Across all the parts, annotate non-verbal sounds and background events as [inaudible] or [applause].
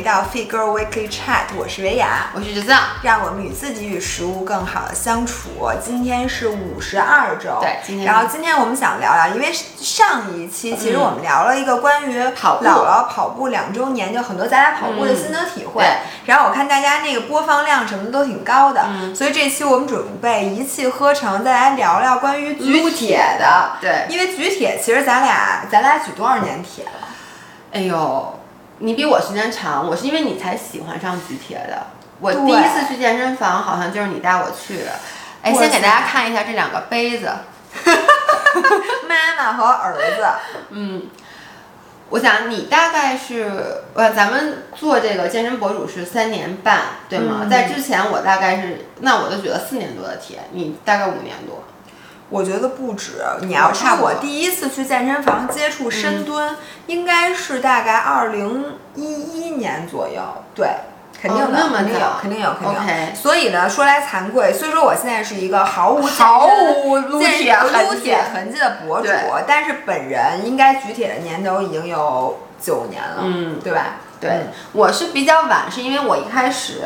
回到 Fit Girl Weekly Chat，我是维雅，我是橘子，让我们与自己与食物更好的相处。今天是五十二周，对，今天。然后今天我们想聊聊，因为上一期其实我们聊了一个关于跑姥姥跑步两周年，就很多咱俩跑步的心得体会。然后我看大家那个播放量什么的都挺高的，所以这期我们准备一气呵成，再来聊聊关于举铁的。对，因为举铁其实咱俩咱俩举多少年铁了？哎呦。你比我时间长，我是因为你才喜欢上举铁的。我第一次去健身房，好像就是你带我去的。哎，先给大家看一下这两个杯子，[laughs] 妈妈和儿子。嗯，我想你大概是呃，咱们做这个健身博主是三年半，对吗？在之前我大概是，那我就举了四年多的铁，你大概五年多。我觉得不止，你要说我第一次去健身房接触深蹲，应该是大概二零一一年左右。对，肯定的，肯定有，肯定有，肯定有。所以呢，说来惭愧，虽说我现在是一个毫无毫无撸铁撸铁痕迹的博主，但是本人应该举铁的年头已经有九年了，嗯，对吧？对，我是比较晚，是因为我一开始。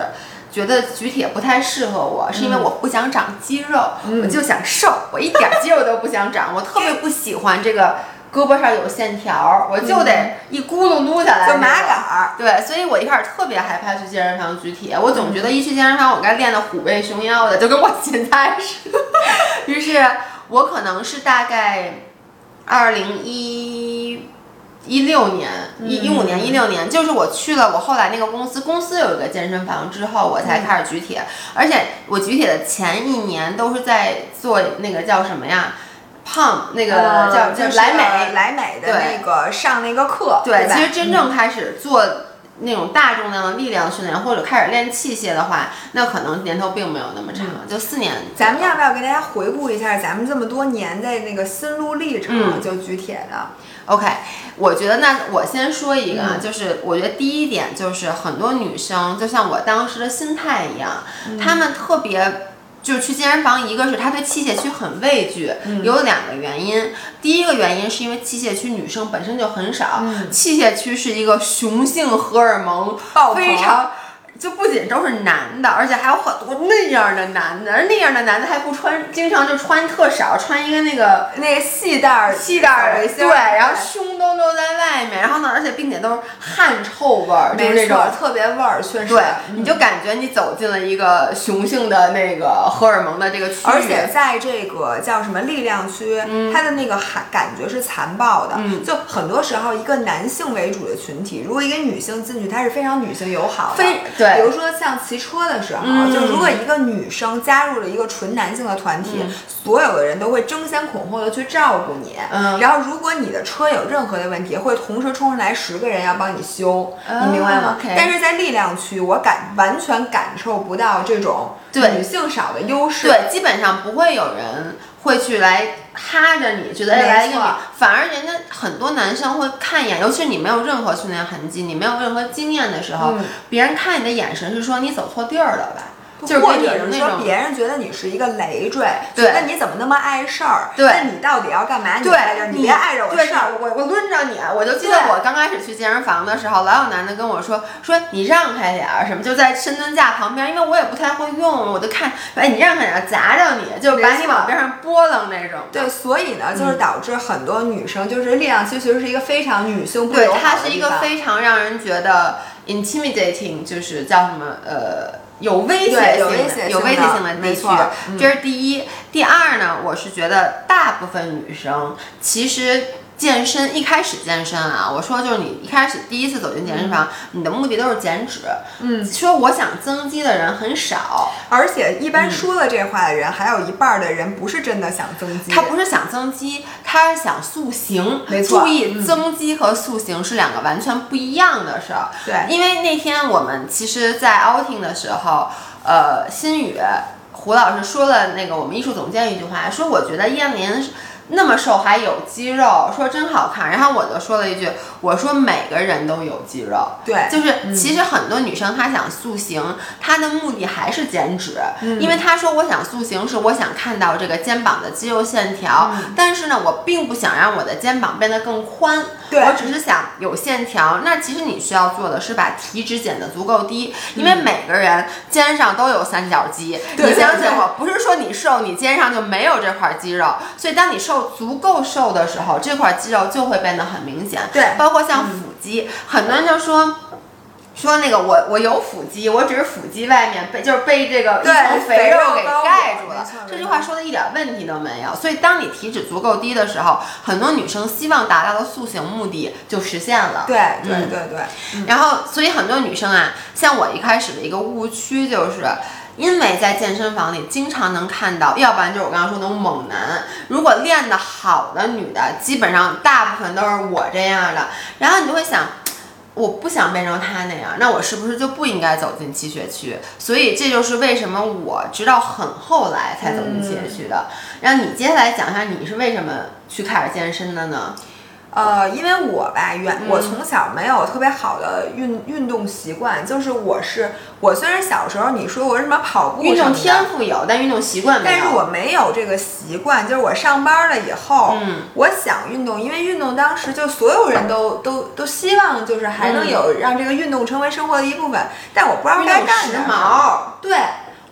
觉得举铁不太适合我，是因为我不想长肌肉，我就想瘦，我一点肌肉都不想长，我特别不喜欢这个胳膊上有线条，我就得一咕噜撸下来，就麻杆儿。对，所以我一开始特别害怕去健身房举铁，我总觉得一去健身房我该练的虎背熊腰的，就跟我现在似的。[laughs] 于是，我可能是大概二零一。一六年，一一五年，一六年，就是我去了我后来那个公司，公司有一个健身房之后，我才开始举铁。而且我举铁的前一年都是在做那个叫什么呀，胖那个叫叫莱美莱美的那个上那个课。对，其实真正开始做那种大重量的力量训练，或者开始练器械的话，那可能年头并没有那么长，就四年。咱们要不要给大家回顾一下咱们这么多年的那个心路历程？就举铁的。OK，我觉得那我先说一个啊，就是我觉得第一点就是很多女生就像我当时的心态一样，她们特别就是去健身房，一个是她对器械区很畏惧，有两个原因。第一个原因是因为器械区女生本身就很少，器械区是一个雄性荷尔蒙非常。就不仅都是男的，而且还有很多那样的男的，而那样的男的还不穿，经常就穿特少，穿一个那个那个细带儿细带儿对，然后胸都露在外面，然后呢，而且并且都是汗臭味儿，就是那种特别味儿，确实，对，你就感觉你走进了一个雄性的那个荷尔蒙的这个区域，而且在这个叫什么力量区，它的那个感感觉是残暴的，就很多时候一个男性为主的群体，如果一个女性进去，她是非常女性友好的，非。对，比如说像骑车的时候，就如果一个女生加入了一个纯男性的团体，所有的人都会争先恐后的去照顾你。嗯，然后如果你的车有任何的问题，会同时冲上来十个人要帮你修，你明白吗？但是在力量区，我感完全感受不到这种女性少的优势。对，基本上不会有人。会去来哈着你，觉得来一个你，反而人家很多男生会看一眼，尤其是你没有任何训练痕迹，你没有任何经验的时候，别人看你的眼神是说你走错地儿了吧。就是或者是说别人觉得你是一个累赘，觉得你怎么那么碍事儿？对，那你到底要干嘛？你在这，你别碍着我事儿。我我抡着你，我就记得我刚开始去健身房的时候，老有男的跟我说说你让开点儿什么，就在深蹲架旁边，因为我也不太会用，我就看哎你让开点儿，砸着你就把你往边上拨楞那种。对，所以呢，就是导致很多女生就是力量其实是一个非常女性不对，它是一个非常让人觉得 intimidating，就是叫什么呃。有威胁性的，有威胁性的地区，这是第一。第二呢，我是觉得大部分女生其实。健身一开始健身啊，我说就是你一开始第一次走进健身房，你的目的都是减脂。嗯，说我想增肌的人很少，而且一般说了这话的人，还有一半的人不是真的想增肌。他不是想增肌，他是想塑形。没错，注意，增肌和塑形是两个完全不一样的事儿。对，因为那天我们其实，在 outing 的时候，呃，新宇胡老师说了那个我们艺术总监一句话，说我觉得燕林。那么瘦还有肌肉，说真好看。然后我就说了一句，我说每个人都有肌肉，对，就是其实很多女生她想塑形，她的目的还是减脂，因为她说我想塑形是我想看到这个肩膀的肌肉线条，但是呢，我并不想让我的肩膀变得更宽，对我只是想有线条。那其实你需要做的是把体脂减得足够低，因为每个人肩上都有三角肌。对你相信我，不是说你瘦，你肩上就没有这块肌肉。所以当你瘦足够瘦的时候，这块肌肉就会变得很明显。对包括像腹肌，很多人就说。说那个我我有腹肌，我只是腹肌外面被就是被这个一层肥肉给盖住了。这句话说的一点问题都没有。所以当你体脂足够低的时候，很多女生希望达到的塑形目的就实现了。对对嗯对对，然后，所以很多女生啊，像我一开始的一个误区就是。因为在健身房里经常能看到，要不然就是我刚刚说那种猛男。如果练得好的女的，基本上大部分都是我这样的。然后你就会想，我不想变成他那样，那我是不是就不应该走进气血区？所以这就是为什么我直到很后来才走进气血区的。然后你接下来讲一下你是为什么去开始健身的呢？呃，因为我吧，原嗯我从小没有特别好的运运动习惯，就是我是我虽然小时候你说我什么跑步运动天赋有，但运动习惯没有。但是我没有这个习惯，就是我上班了以后，嗯我想运动，因为运动当时就所有人都都都希望就是还能有让这个运动成为生活的一部分，但我不知道该干什么。髦。对，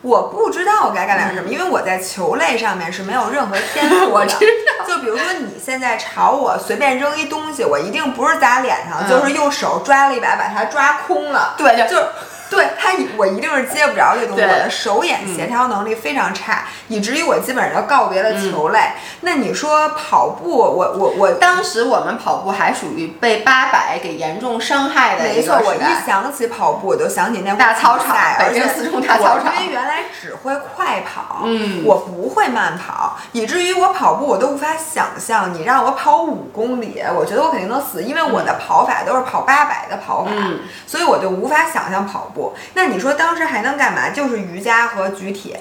我不知道我该干点什么，因为我在球类上面是没有任何天赋的。[laughs] 就比如说你现在朝我随便扔一东西，我一定不是砸脸上，嗯就是用手抓了一把把它抓空了。对就就是对它一，我一定是接不着这东西，我的手眼协调能力非常差，以至于我基本上就告别了球类。那你说跑步，我我我当时我们跑步还属于被八百给严重伤害的没错，我一。想起跑步，我就想起那大操场北京而且四中大操场我因为原来只会快跑，嗯我不会慢跑，以至于我跑步我都无法想象，你让我跑五公里，我觉得我肯定能死，因为我的跑法都是跑八百的跑法，嗯所以我就无法想象跑步。那你说当时还能干嘛？就是瑜伽和举铁。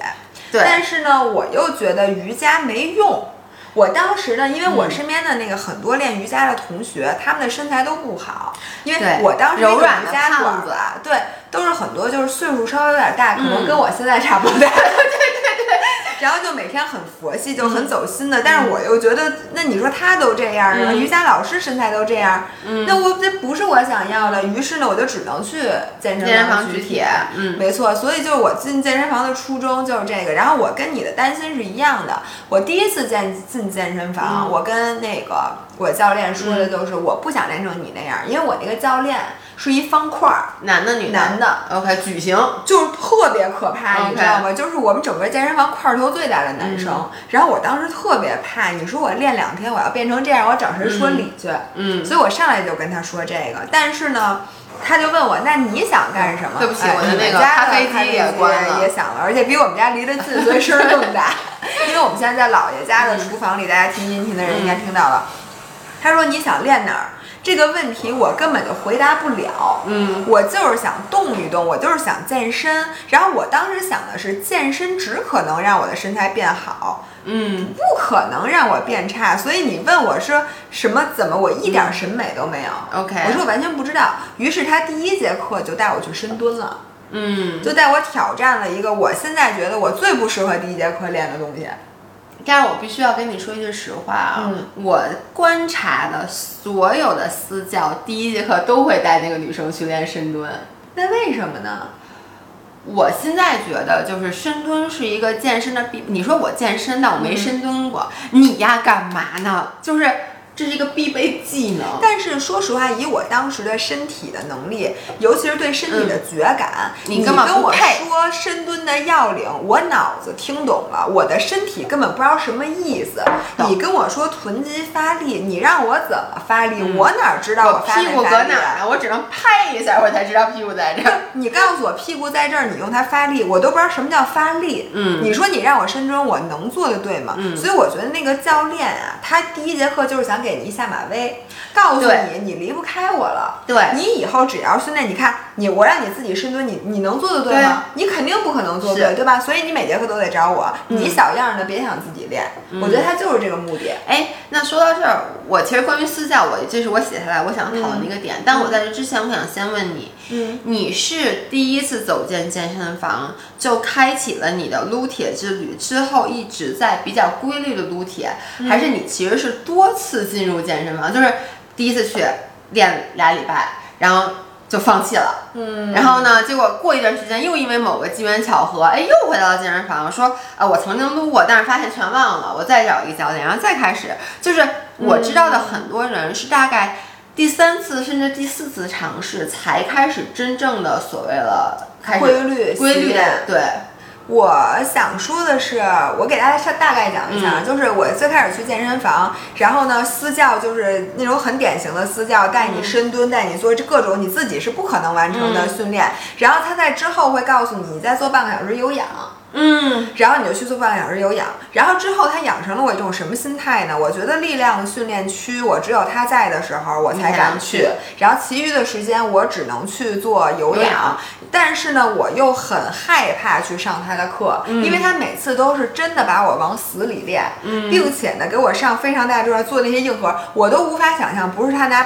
对，但是呢，我又觉得瑜伽没用。我当时呢，因为我嗯身边的那个很多练瑜伽的同学，他们的身材都不好，因为我当时那个柔软的瑜伽馆胖子吧，对，都是很多就是岁数稍微有点大，可能嗯跟我现在差不多大。[laughs] 对对对。然后就每天很佛系，就很走心的。但是我又觉得，那你说他都这样啊，嗯瑜伽老师身材都这样，嗯那我这不是我想要的。于是呢，我就只能去健身房举举铁，嗯，没错，所以就是我进健身房的初衷就是这个。然后我跟你的担心是一样的。我第一次进进健身房，嗯我跟那个我教练说的就是，我不想练成你那样，因为我那个教练是一方块儿，男的女的男的。，OK，矩形，就是特别可怕你知道吗？就是我们整个健身房块头最大的男生。嗯然后我当时特别怕，你说我练两天我要变成这样，我找谁说理去？嗯，所以我上来就跟他说这个，但是呢。他就问我，那你想干什么？对不起哎我的那个咖啡机也关了也响了，而且比我们家离得近，所以声儿更大。[laughs] 因为我们现在在姥爷家的厨房里，大家听音频的人应该听到了。他说你想练哪儿？这个问题我根本就回答不了。嗯，我就是想动一动，我就是想健身。然后我当时想的是，健身只可能让我的身材变好，嗯，不可能让我变差。所以你问我说什么怎么，我一点审美都没有。OK 我说我完全不知道。于是他第一节课就带我去深蹲了，嗯，就带我挑战了一个我现在觉得我最不适合第一节课练的东西。但是我必须要跟你说一句实话啊，嗯我观察的所有的私教，第一节课都会带那个女生去练深蹲。那为什么呢？我现在觉得，就是深蹲是一个健身的必。你说我健身，但我没深蹲过，你呀干嘛呢？就是这是一个必备技能。但是说实话，以我当时的身体的能力，尤其是对身体的觉感，你跟我说深蹲的要领，我脑子听懂了，我的身体根本不知道什么意思。你跟我说臀肌发力，你让我怎么发力？嗯我哪知道我发没屁股？搁哪儿呢？我只能拍一下，我才知道屁股在这儿。[laughs] 你告诉我屁股在这儿，你用它发力，我都不知道什么叫发力。嗯你说你让我深蹲，我能做的对吗？嗯所以我觉得那个教练啊，他第一节课就是想给你一下马威，告诉你你离不开我了。对你以后只要训练，你看你我让你自己深蹲，你你能做得对吗？你肯定不可能做对，对吧？所以你每节课都得找我，嗯你小样儿的别想自己练。我觉得他就是这个目的。哎，那说到这儿，我其实关于私教，我这是我写下来我想讨论的一个点。但我在这之前，我想先问你，嗯，你是第一次走进健身房就开启了你的撸铁之旅，之后一直在比较规律的撸铁，还是你其实是多次进入健身房？就是第一次去练俩礼拜，然后就放弃了。嗯，然后呢，结果过一段时间又因为某个机缘巧合，哎，又回到了健身房，说啊，我曾经撸过，但是发现全忘了，我再找一个教练，然后再开始。就是我知道的很多人是大概第三次甚至第四次尝试才开始真正的所谓的开始规律规律对。我想说的是，我给大家大大概讲一下，就是我最开始去健身房，然后呢，私教就是那种很典型的私教，带你深蹲，带你做这各种你自己是不可能完成的训练，然后他在之后会告诉你，你再做半个小时有氧。嗯，然后你就去做半个小时有氧，然后之后他养成了我一种什么心态呢？我觉得力量训练区我只有他在的时候我才敢去，然后其余的时间我只能去做有氧。但是呢，我又很害怕去上他的课，因为他每次都是真的把我往死里练，并且呢给我上非常大重量做那些硬核，我都无法想象，不是他拿。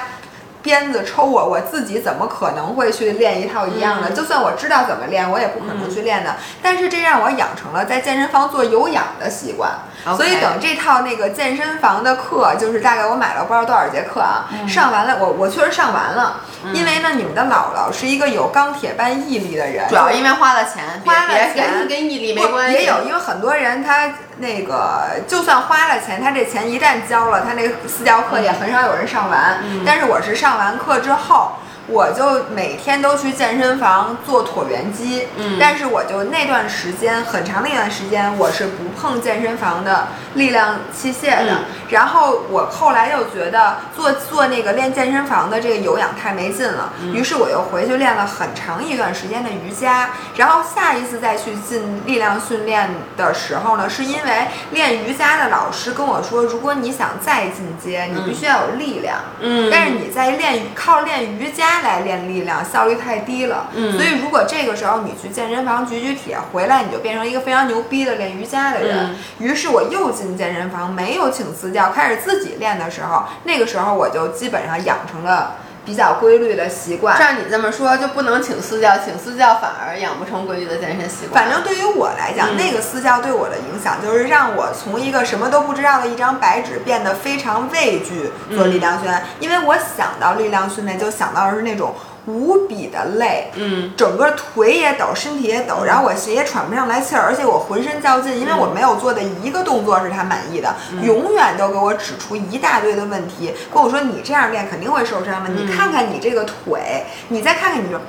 鞭子抽我，我自己怎么可能会去练一套一样的？就算我知道怎么练，我也不可能去练的。但是这让我养成了在健身房做有氧的习惯。所以等这套那个健身房的课，就是大概我买了不知道多少节课啊，上完了，我我确实上完了。因为呢，你们的姥姥是一个有钢铁般毅力的人，主要因为花了钱，花了钱跟毅力没关系。也有，因为很多人他那个就算花了钱，他这钱一旦交了，他那个私教课也很少有人上完。但是我是上完课之后。我就每天都去健身房做椭圆机，嗯，但是我就那段时间很长的一段时间，我是不碰健身房的力量器械的。然后我后来又觉得做做那个练健身房的这个有氧太没劲了，于是我又回去练了很长一段时间的瑜伽。然后下一次再去进力量训练的时候呢，是因为练瑜伽的老师跟我说，如果你想再进阶，你必须要有力量，嗯，但是你在练靠练瑜伽。来练力量效率太低了，嗯，所以如果这个时候你去健身房举举铁，回来你就变成一个非常牛逼的练瑜伽的人。于是我又进健身房，没有请私教，开始自己练的时候，那个时候我就基本上养成了比较规律的习惯。照你这么说，就不能请私教，请私教反而养不成规律的健身习惯。反正对于我来讲，那个私教对我的影响就是让我从一个什么都不知道的一张白纸，变得非常畏惧做力量训练，因为我想到力量训练就想到的是那种。无比的累，嗯，整个腿也抖，身体也抖，然后我鞋也喘不上来气儿，而且我浑身较劲，因为我没有做的一个动作是他满意的，永远都给我指出一大堆的问题，跟我说你这样练肯定会受伤的，你看看你这个腿，你再看看你这。[tsk]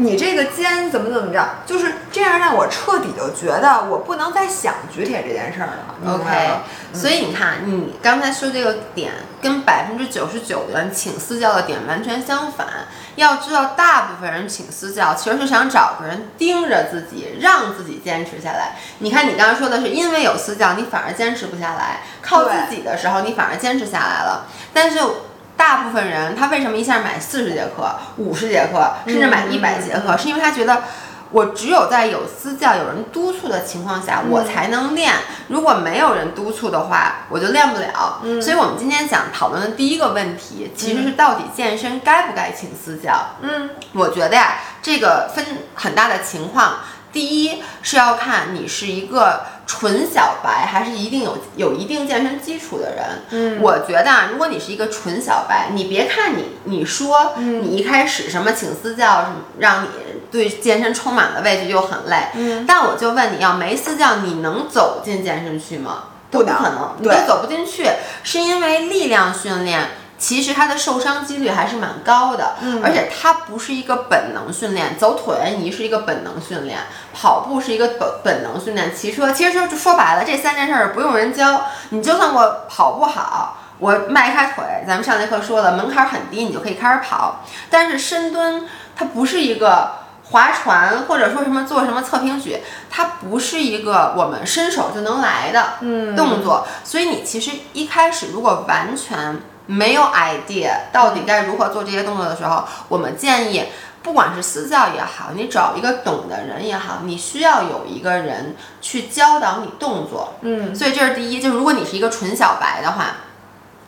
你这个肩怎么怎么着，就是这样让我彻底就觉得我不能再想举铁这件事儿了。OK，所以你看，你刚才说这个点跟百分之九十九的人请私教的点完全相反。要知道，大部分人请私教其实是想找个人盯着自己，让自己坚持下来。你看，你刚刚说的是因为有私教，你反而坚持不下来；靠自己的时候，你反而坚持下来了。但是。大部分人他为什么一下买四十节课、五十节课，甚至买一百节课？是因为他觉得我只有在有私教、有人督促的情况下，我才能练。如果没有人督促的话，我就练不了。所以，我们今天想讨论的第一个问题，其实是到底健身该不该请私教？嗯，我觉得呀，这个分很大的情况。第一是要看你是一个纯小白，还是一定有有一定健身基础的人。嗯，我觉得啊，如果你是一个纯小白，你别看你你说你一开始什么请私教，什么让你对健身充满了畏惧又很累。嗯，但我就问你要没私教，你能走进健身区吗？不可能，你都走不进去，是因为力量训练。其实它的受伤几率还是蛮高的，嗯，而且它不是一个本能训练，走椭圆仪是一个本能训练，跑步是一个本本能训练，骑车其实说说白了，这三件事儿不用人教，你就算我跑不好，我迈开腿，咱们上节课说了，门槛很低，你就可以开始跑。但是深蹲它不是一个划船，或者说什么做什么侧平举，它不是一个我们伸手就能来的动作，所以你其实一开始如果完全。没有 idea 到底该如何做这些动作的时候，我们建议，不管是私教也好，你找一个懂的人也好，你需要有一个人去教导你动作。嗯，所以这是第一，就是如果你是一个纯小白的话，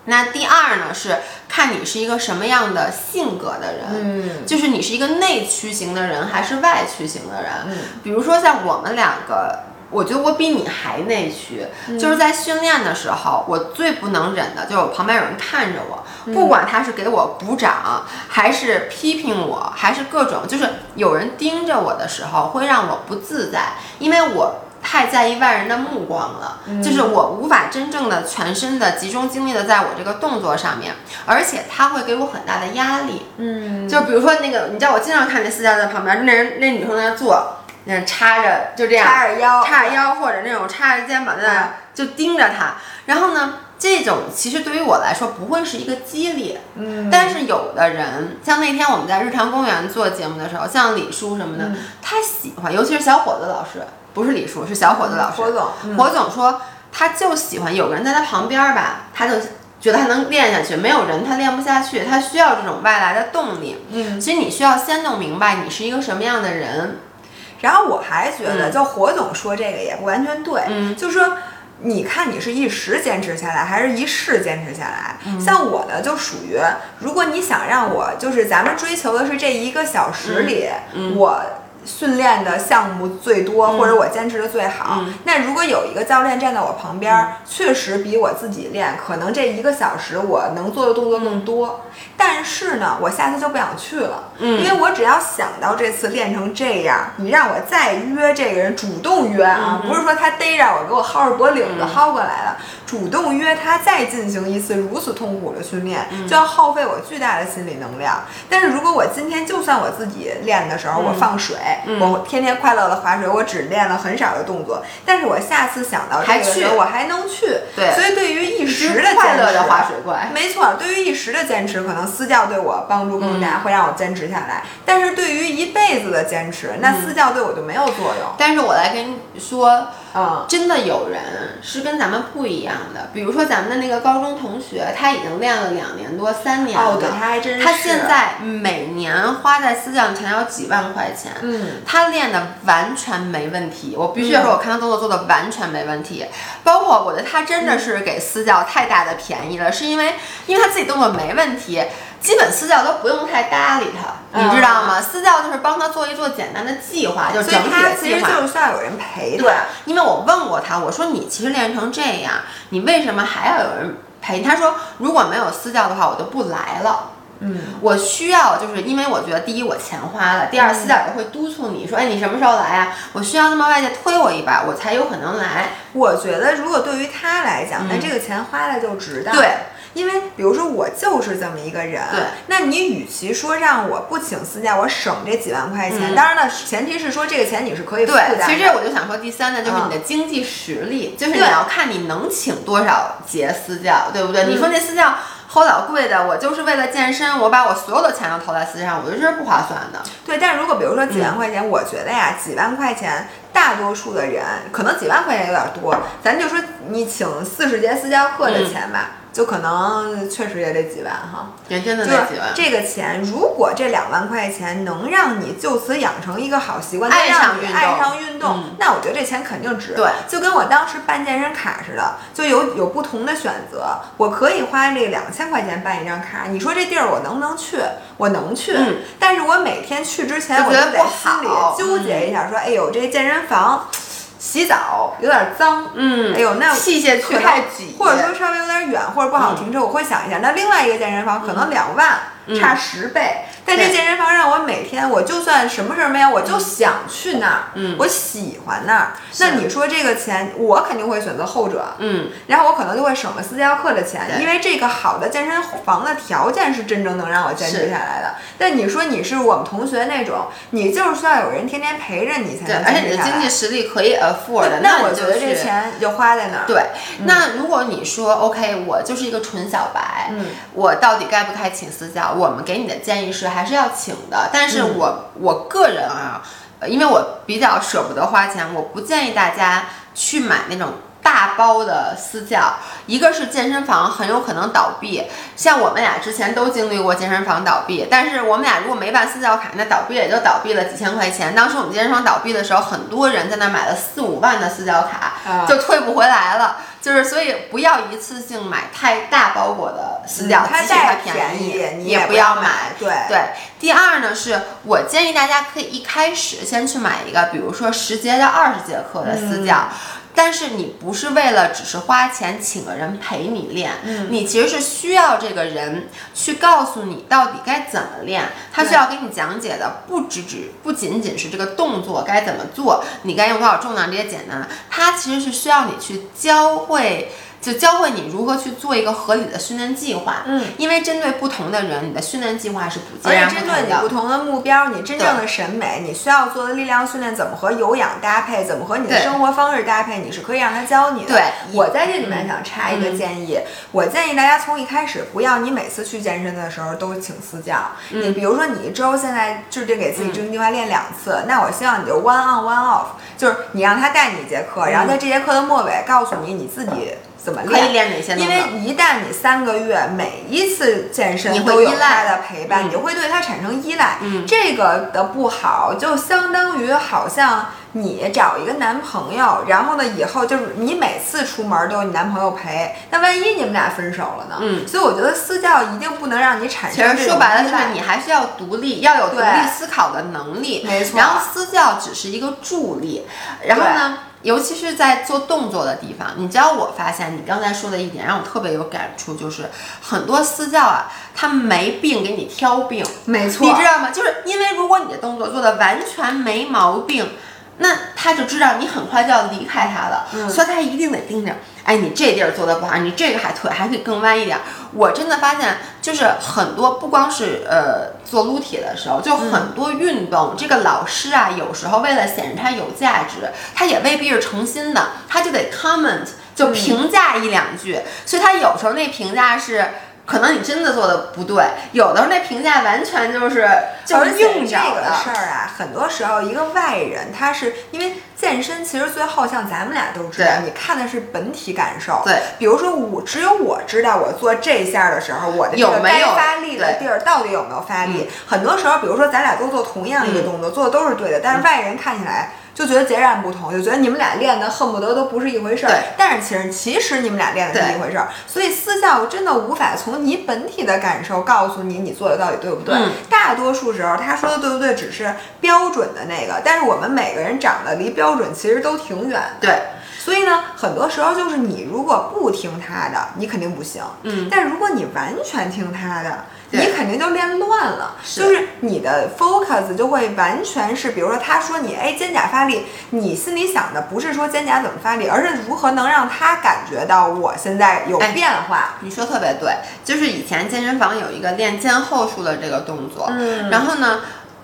那第二呢是看你是一个什么样的性格的人。嗯，就是你是一个内驱型的人还是外驱型的人。嗯，比如说像我们两个。我觉得我比你还内驱，就是在训练的时候，我最不能忍的就是我旁边有人看着我，不管他是给我鼓掌，还是批评我，还是各种，就是有人盯着我的时候，会让我不自在，因为我太在意外人的目光了，就是我无法真正的全身的集中精力的在我这个动作上面，而且他会给我很大的压力。嗯，就比如说那个，你知道我经常看那私教在旁边，那人那女生在那坐。那插着就这样，叉着腰，叉着腰或者那种叉着肩膀在那就盯着他。然后呢，这种其实对于我来说不会是一个激励，嗯，但是有的人，像那天我们在日常公园做节目的时候，像李叔什么的，他喜欢，尤其是小伙子老师，不是李叔，是小伙子老师。火总，火总说他就喜欢有个人在他旁边吧，他就觉得他能练下去，没有人他练不下去，他需要这种外来的动力。嗯，其实你需要先弄明白你是一个什么样的人。然后我还觉得，就火总说这个也不完全对，嗯，就说你看你是一时坚持下来，还是一世坚持下来？像我呢，就属于如果你想让我，就是咱们追求的是这一个小时里，我。训练的项目最多，或者我坚持的最好。那如果有一个教练站在我旁边，确实比我自己练，可能这一个小时我能做的动作更多。但是呢，我下次就不想去了，因为我只要想到这次练成这样，你让我再约这个人，主动约啊，不是说他逮着我给我薅着脖领子薅过来了，主动约他再进行一次如此痛苦的训练，就要耗费我巨大的心理能量。但是如果我今天就算我自己练的时候，我放水。我天天快乐的划水，我只练了很少的动作，但是我下次想到这个时候，我还能去。对，所以对于一时的快乐的划水怪，没错，对于一时的坚持，可能私教对我帮助更大，会让我坚持下来。但是对于一辈子的坚持，那私教对我就没有作用。但是我来跟你说。嗯，真的有人是跟咱们不一样的，比如说咱们的那个高中同学，他已经练了两年多、三年了。哦，对，他还真是。他现在每年花在私教前要几万块钱。嗯。他练的完全没问题，我必须要说，我看他动作做的完全没问题。包括我觉得他真的是给私教太大的便宜了，是因为因为他自己动作没问题。基本私教都不用太搭理他，你知道吗？私教就是帮他做一做简单的计划，就整体的计划。其实就是需要有人陪。对，因为我问过他，我说你其实练成这样，你为什么还要有人陪？他说如果没有私教的话，我就不来了。嗯，我需要就是因为我觉得第一我钱花了，第二私教也会督促你说，哎，你什么时候来啊？我需要那么外界推我一把，我才有可能来。我觉得如果对于他来讲，那这个钱花了就值当。对。因为，比如说我就是这么一个人，对，那你与其说让我不请私教，我省这几万块钱，当然了，前提是说这个钱你是可以负担的。其实这我就想说，第三呢，就是你的经济实力，就是你要看你能请多少节私教，对不对？你说那私教齁老贵的，我就是为了健身，我把我所有的钱都投在私教上，我觉得这是不划算的。对，但是如果比如说几万块钱，我觉得呀，几万块钱，大多数的人可能几万块钱有点多，咱就说你请四十节私教课的钱吧。就可能确实也得几万哈，也真的得几万。这个钱，如果这两万块钱能让你就此养成一个好习惯，爱上运动，爱上运动，那我觉得这钱肯定值。对，就跟我当时办健身卡似的，就有有不同的选择。我可以花这两千块钱办一张卡，你说这地儿我能不能去？我能去，但是我每天去之前，我就得心里纠结一下，说，哎呦，这健身房。洗澡有点脏，嗯，哎呦，那器械去太挤，或者说稍微有点远，或者不好停车，我会想一下。那另外一个健身房可能两万，差十倍。但这健身房让我每天，我就算什么事儿没有，我就想去那儿，嗯，我喜欢那儿。那你说这个钱，我肯定会选择后者，嗯，然后我可能就会省了私教课的钱，因为这个好的健身房的条件是真正能让我坚持下来的。但你说你是我们同学那种，你就是需要有人天天陪着你才能坚持下来，而且你的经济实力可以 afford，那我觉得这钱就花在那儿。对，那如果你说 OK，我就是一个纯小白，嗯，我到底该不该请私教？我们给你的建议是还是要请的。但是我我个人啊，因为我比较舍不得花钱，我不建议大家去买那种大包的私教，一个是健身房很有可能倒闭，像我们俩之前都经历过健身房倒闭，但是我们俩如果没办私教卡，那倒闭也就倒闭了几千块钱。当时我们健身房倒闭的时候，很多人在那买了四五万的私教卡，就退不回来了。就是所以不要一次性买太大包裹的私教，它再便宜你也不要买。对对。第二呢，是我建议大家可以一开始先去买一个，比如说十节到二十节课的私教。但是你不是为了只是花钱请个人陪你练，嗯，你其实是需要这个人去告诉你到底该怎么练，他需要给你讲解的不只只不仅仅是这个动作该怎么做，你该用多少重量这些简单的，他其实是需要你去教会。就教会你如何去做一个合理的训练计划。嗯，因为针对不同的人，你的训练计划是不截然不同的。而且针对你不同的目标，你真正的审美，你需要做的力量训练怎么和有氧搭配，怎么和你的生活方式搭配，你是可以让他教你的。对，我在这里面想插一个建议，我建议大家从一开始不要你每次去健身的时候都请私教。你比如说你一周现在制定给自己制定计划练两次，那我希望你就 one on one off，就是你让他带你一节课，然后在这节课的末尾告诉你你自己。怎么练？因为一旦你三个月每一次健身都有他的陪伴，你就会对他产生依赖。嗯，这个的不好，就相当于好像你找一个男朋友，然后呢，以后就是你每次出门都有你男朋友陪，那万一你们俩分手了呢？嗯，所以我觉得私教一定不能让你产生。其实说白了就是你还是要独立，要有独立思考的能力。没错。然后私教只是一个助力，然后呢？尤其是在做动作的地方，你知道，我发现你刚才说的一点让我特别有感触，就是很多私教啊，他没病给你挑病，没错，你知道吗？就是因为如果你的动作做的完全没毛病，那他就知道你很快就要离开他了，所以他一定得盯着。哎，你这地儿做的不好，你这个还腿还可以更弯一点。我真的发现，就是很多不光是呃做撸铁的时候，就很多运动，这个老师啊，有时候为了显示他有价值，他也未必是诚心的，他就得 comment 就评价一两句，所以他有时候那评价是。可能你真的做的不对，有的时候那评价完全就是就是硬这个事儿啊，很多时候一个外人，他是因为健身，其实最后像咱们俩都知道，你看的是本体感受。对，比如说我只有我知道我做这下的时候，我的这个该发力的地儿到底有没有发力。很多时候，比如说咱俩都做同样一个动作，做的都是对的，但是外人看起来。就觉得截然不同，就觉得你们俩练的恨不得都不是一回事儿。但是其实其实你们俩练的是一回事儿。所以私教真的无法从你本体的感受告诉你你做的到底对不对。大多数时候他说的对不对只是标准的那个，但是我们每个人长得离标准其实都挺远。对。所以呢，很多时候就是你如果不听他的，你肯定不行。嗯。但如果你完全听他的。你肯定就练乱了，就是你的 focus 就会完全是，比如说他说你哎肩胛发力，你心里想的不是说肩胛怎么发力，而是如何能让他感觉到我现在有变化。你说特别对，就是以前健身房有一个练肩后束的这个动作，嗯，然后呢。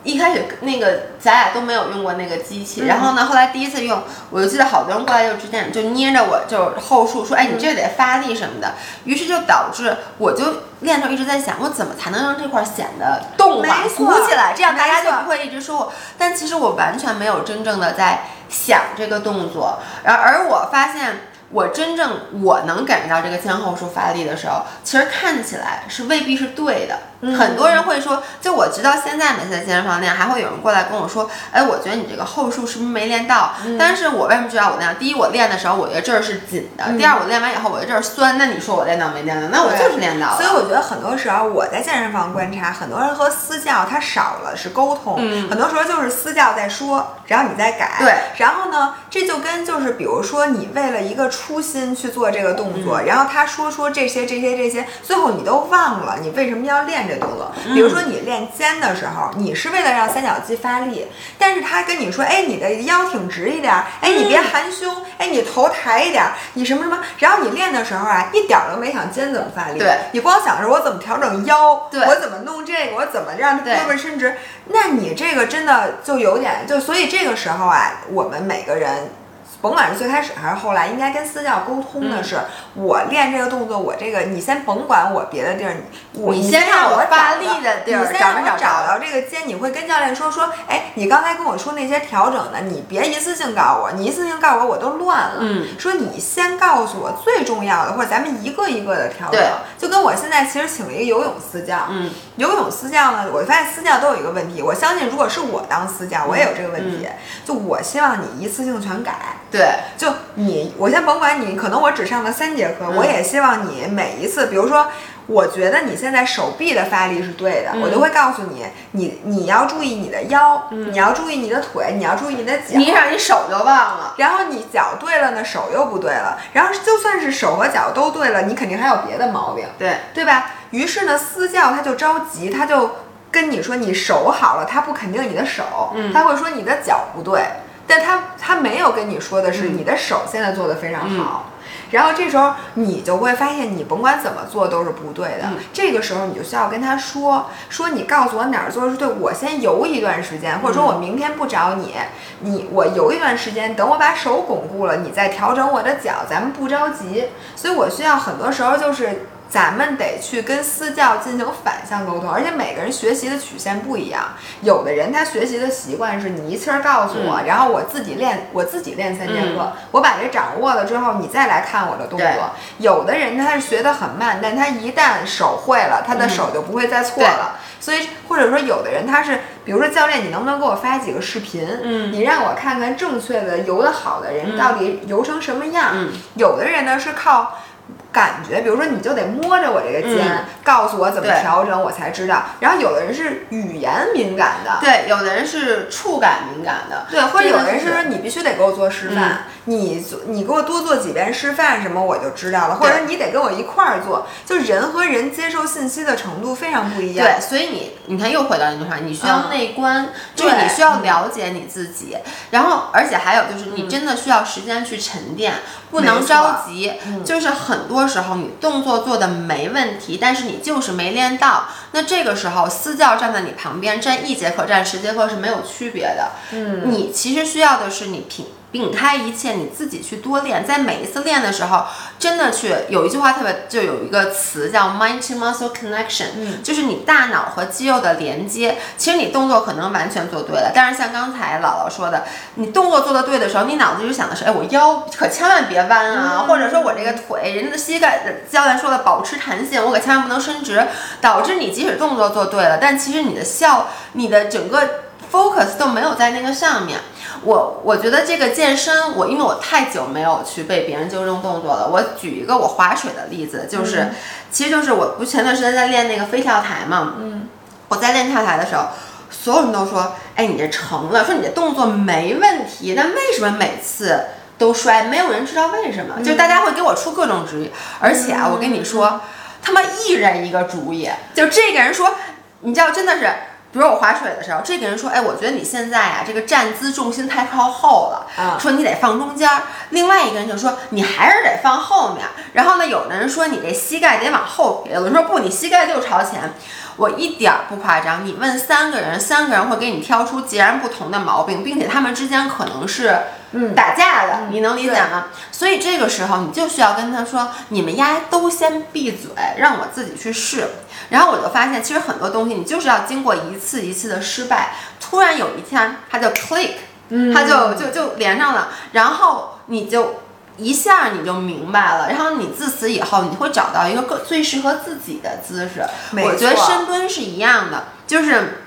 一开始那个咱俩都没有用过那个机器，然后呢，后来第一次用，我就记得好多人过来就直接就捏着我就后束说，哎，你这得发力什么的，于是就导致我就练时候一直在想，我怎么才能让这块显得动啊鼓起来，这样大家就不会一直说我。但其实我完全没有真正的在想这个动作，而而我发现。我真正我能感觉到这个肩后束发力的时候，其实看起来是未必是对的。很多人会说，就我直到现在每次在健身房练，还会有人过来跟我说，哎，我觉得你这个后束是不是没练到？但是我为什么知道我那样？第一，我练的时候我觉得这儿是紧的；第二，我练完以后我觉得这儿酸。那你说我练到没练到？那我就是练到了。所以我觉得很多时候我在健身房观察，很多人和私教他少了是沟通，很多时候就是私教在说，然后你在改。对，然后呢，这就跟就是比如说你为了一个。初心去做这个动作，然后他说说这些这些这些，最后你都忘了你为什么要练这动作。比如说你练肩的时候，你是为了让三角肌发力，但是他跟你说，哎，你的腰挺直一点，哎，你别含胸，哎，你头抬一点，你什么什么，然后你练的时候啊，一点都没想肩怎么发力，对。你光想着我怎么调整腰，对。我怎么弄这个，我怎么让胳膊伸直，那你这个真的就有点就，所以这个时候啊，我们每个人。甭管是最开始还是后来，应该跟私教沟通的是，我练这个动作，我这个你先甭管我别的地儿，我你先让我发力的地儿，你先让我找到这个肩，你会跟教练说说，哎，你刚才跟我说那些调整的，你别一次性告诉我，你一次性告诉我我都乱了。嗯，说你先告诉我最重要的，或者咱们一个一个的调整。就跟我现在其实请了一个游泳私教，嗯，游泳私教呢，我发现私教都有一个问题，我相信如果是我当私教，我也有这个问题，就我希望你一次性全改。对，就你，我先甭管你，可能我只上了三节课，我也希望你每一次，比如说，我觉得你现在手臂的发力是对的，我就会告诉你，你你要注意你的腰，你要注意你的腿，你要注意你的脚。你让你手就忘了，然后你脚对了呢，手又不对了，然后就算是手和脚都对了，你肯定还有别的毛病，对。对吧？于是呢，私教他就着急，他就跟你说你手好了，他不肯定你的手，他会说你的脚不对。但他他没有跟你说的是你的手现在做的非常好，然后这时候你就会发现你甭管怎么做都是不对的。这个时候你就需要跟他说说你告诉我哪儿做的是对，我先游一段时间，或者说我明天不找你，你我游一段时间，等我把手巩固了，你再调整我的脚，咱们不着急。所以我需要很多时候就是。咱们得去跟私教进行反向沟通，而且每个人学习的曲线不一样。有的人他学习的习惯是你一气儿告诉我，然后我自己练，我自己练三节课，我把这掌握了之后，你再来看我的动作。有的人他是学得很慢，但他一旦手会了，他的手就不会再错了。所以或者说有的人他是，比如说教练，你能不能给我发几个视频？嗯，你让我看看正确的游得好的人到底游成什么样。有的人呢是靠。感觉，比如说，你就得摸着我这个肩，告诉我怎么调整，我才知道。然后有的人是语言敏感的，对，有的人是触感敏感的，对，或者有的人是说你必须得给我做示范，你做你给我多做几遍示范什么我就知道了，或者你得跟我一块儿做。就人和人接受信息的程度非常不一样，对，所以你你看又回到那句话，你需要内观，就是你需要了解你自己，然后而且还有就是你真的需要时间去沉淀，不能着急，就是很多。时候你动作做的没问题，但是你就是没练到。那这个时候私教站在你旁边，站一节课、站十节课是没有区别的。嗯，你其实需要的是你平。摒开一切，你自己去多练，在每一次练的时候，真的去有一句话特别，就有一个词叫 mind to muscle connection，嗯，就是你大脑和肌肉的连接。其实你动作可能完全做对了，但是像刚才姥姥说的，你动作做的对的时候，你脑子就想的是，哎，我腰可千万别弯啊，或者说我这个腿，人家的膝盖，教练说的保持弹性，我可千万不能伸直，导致你即使动作做对了，但其实你的效，你的整个 focus 都没有在那个上面。我我觉得这个健身，我因为我太久没有去被别人纠正动作了。我举一个我划水的例子，就是，其实就是我不前段时间在练那个飞跳台嘛，嗯，我在练跳台的时候，所有人都说，哎，你这成了，说你这动作没问题，但为什么每次都摔？没有人知道为什么，就大家会给我出各种主意，而且啊，我跟你说，他妈一人一个主意，就这个人说，你知道真的是。比如我划水的时候，这个人说：“哎，我觉得你现在啊，这个站姿重心太靠后了，说你得放中间。”另外一个人就说：“你还是得放后面。”然后呢，有的人说：“你这膝盖得往后撇。”有人说：“不，你膝盖就朝前。”我一点儿不夸张，你问三个人，三个人会给你挑出截然不同的毛病，并且他们之间可能是打架的，你能理解吗？所以这个时候你就需要跟他说：“你们丫都先闭嘴，让我自己去试。”然后我就发现，其实很多东西你就是要经过一次一次的失败，突然有一天它就 click，它就就就连上了，然后你就一下你就明白了，然后你自此以后你会找到一个更最适合自己的姿势。我觉得深蹲是一样的，就是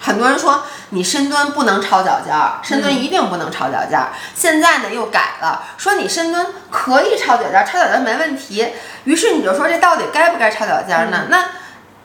很多人说你深蹲不能抄脚尖儿，深蹲一定不能抄脚尖儿。现在呢又改了，说你深蹲可以抄脚尖儿，抄脚尖儿没问题。于是你就说这到底该不该抄脚尖儿呢？那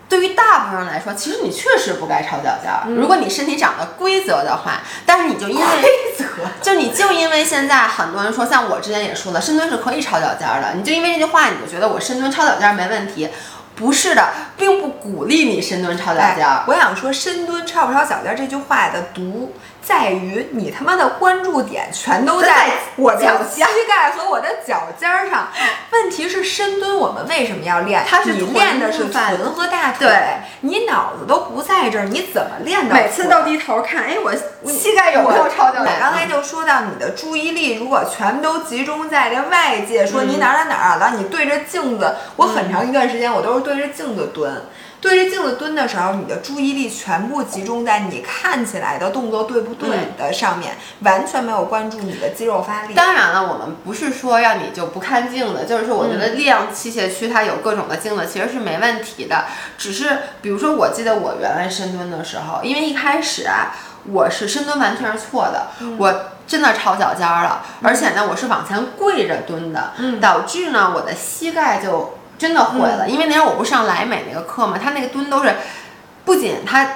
对于大部分人来说，其实你确实不该抄脚尖儿。如果你身体长得规则的话，但是你就因为规则，就你就因为现在很多人说，像我之前也说了，深蹲是可以抄脚尖儿的，你就因为这句话，你就觉得我深蹲抄脚尖儿没问题。不是的，并不鼓励你深蹲抄脚尖儿。我想说，深蹲抄不抄脚尖儿这句话的毒在于你他妈的关注点全都在我的膝盖和我的脚尖儿上。问问题是深蹲我们为什么要练？它是你练的是臀和大腿，对，你脑子都不在这儿，你怎么练的？每次都低头看，哎，我膝盖有没有超脚？我刚才就说到你的注意力如果全都集中在这外界，说你哪儿哪儿哪儿，然后你对着镜子，我很长一段时间我都是对着镜子蹲。对着镜子蹲的时候，你的注意力全部集中在你看起来的动作对不对的上面，完全没有关注你的肌肉发力。当然了，我们不是说让你就不看镜子，就是说我觉得力量器械区它有各种的镜子，其实是没问题的。只是比如说，我记得我原来深蹲的时候，因为一开始啊，我是深蹲完全是错的，我真的超脚尖了，而且呢，我是往前跪着蹲的，导致呢我的膝盖就。真的毁了，因为那天我不上莱美那个课嘛，他那个蹲都是，不仅他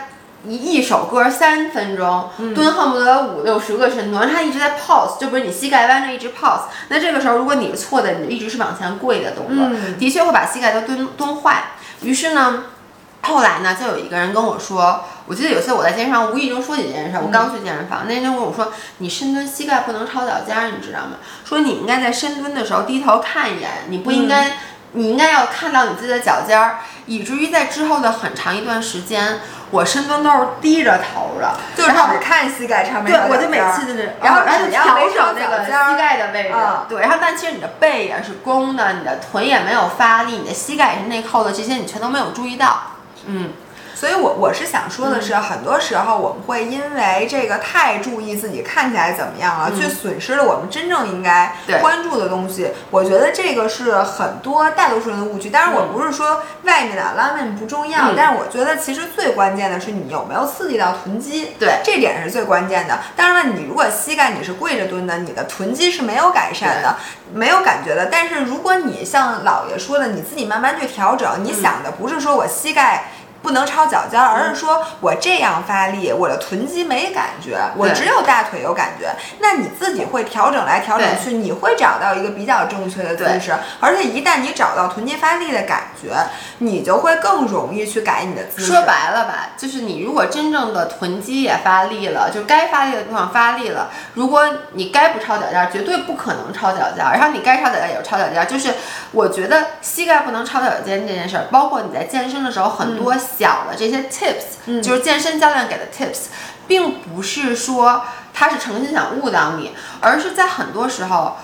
一一首歌三分钟，蹲恨不得五六十个深蹲，他一直在 pause，就不是你膝盖弯着一直 pause，那这个时候如果你是错的，你就一直是往前跪的动作，的确会把膝盖都蹲蹲坏。于是呢，后来呢，就有一个人跟我说，我记得有次我在健身房无意中说起这件事，我刚去健身房，那人就跟我说，你深蹲膝盖不能超脚尖，你知道吗？说你应该在深蹲的时候低头看一眼，你不应该。你应该要看到你自己的脚尖儿，以至于在之后的很长一段时间，我深蹲都是低着头的，就只看膝盖上面。对，我就每次就是，然后然后就调整那个膝盖的位置。对，然后但其实你的背也是弓的，你的臀也没有发力，你的膝盖也是内扣的，这些你全都没有注意到。嗯。所以，我我是想说的是，很多时候我们会因为这个太注意自己看起来怎么样了，去损失了我们真正应该关注的东西。我觉得这个是很多大多数人的误区。当然，我不是说外面的 alignment 不重要，但是我觉得其实最关键的是你有没有刺激到臀肌。对，这点是最关键的。当然了，你如果膝盖你是跪着蹲的，你的臀肌是没有改善的，没有感觉的。但是如果你像姥爷说的，你自己慢慢去调整，你想的不是说我膝盖。不能超脚尖，而是说我这样发力，我的臀肌没感觉，我只有大腿有感觉。那你自己会调整来调整去，你会找到一个比较正确的姿势。而且一旦你找到臀肌发力的感觉，你就会更容易去改你的姿势。说白了吧，就是你如果真正的臀肌也发力了，就该发力的地方发力了。如果你该不超脚尖，绝对不可能超脚尖。然后你该超脚尖也超脚尖。就是我觉得膝盖不能超脚尖这件事儿，包括你在健身的时候很多。小的这些 tips，就是健身教练给的 tips，并不是说他是诚心想误导你，而是在很多时候，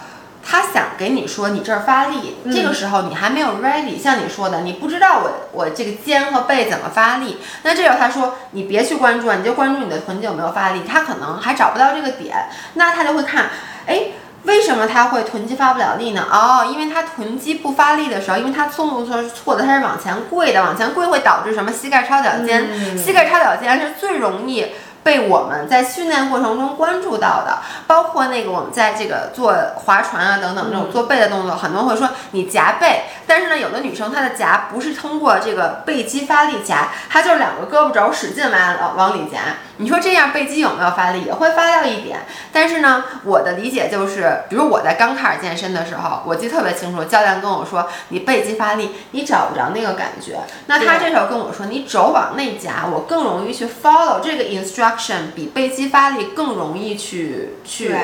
他想给你说你这儿发力，这个时候你还没有 ready，像你说的，你不知道我我这个肩和背怎么发力，那这时候他说你别去关注，你就关注你的臀肌有没有发力，他可能还找不到这个点，那他就会看，哎。为什么他会臀肌发不了力呢？哦，因为他臀肌不发力的时候，因为他动作是错的，他是往前跪的，往前跪会导致什么？膝盖超脚尖，膝盖超脚尖是最容易。被我们在训练过程中关注到的，包括那个我们在这个做划船啊等等这种做背的动作，很多人会说你夹背，但是呢，有的女生她的夹不是通过这个背肌发力夹，她就是两个胳膊肘使劲往往里夹。你说这样背肌有没有发力？也会发掉一点。但是呢，我的理解就是，比如我在刚开始健身的时候，我记得特别清楚，教练跟我说你背肌发力，你找不着那个感觉。那他这时候跟我说你肘往内夹，我更容易去 follow 这个 instruction。比背肌发力更容易去去，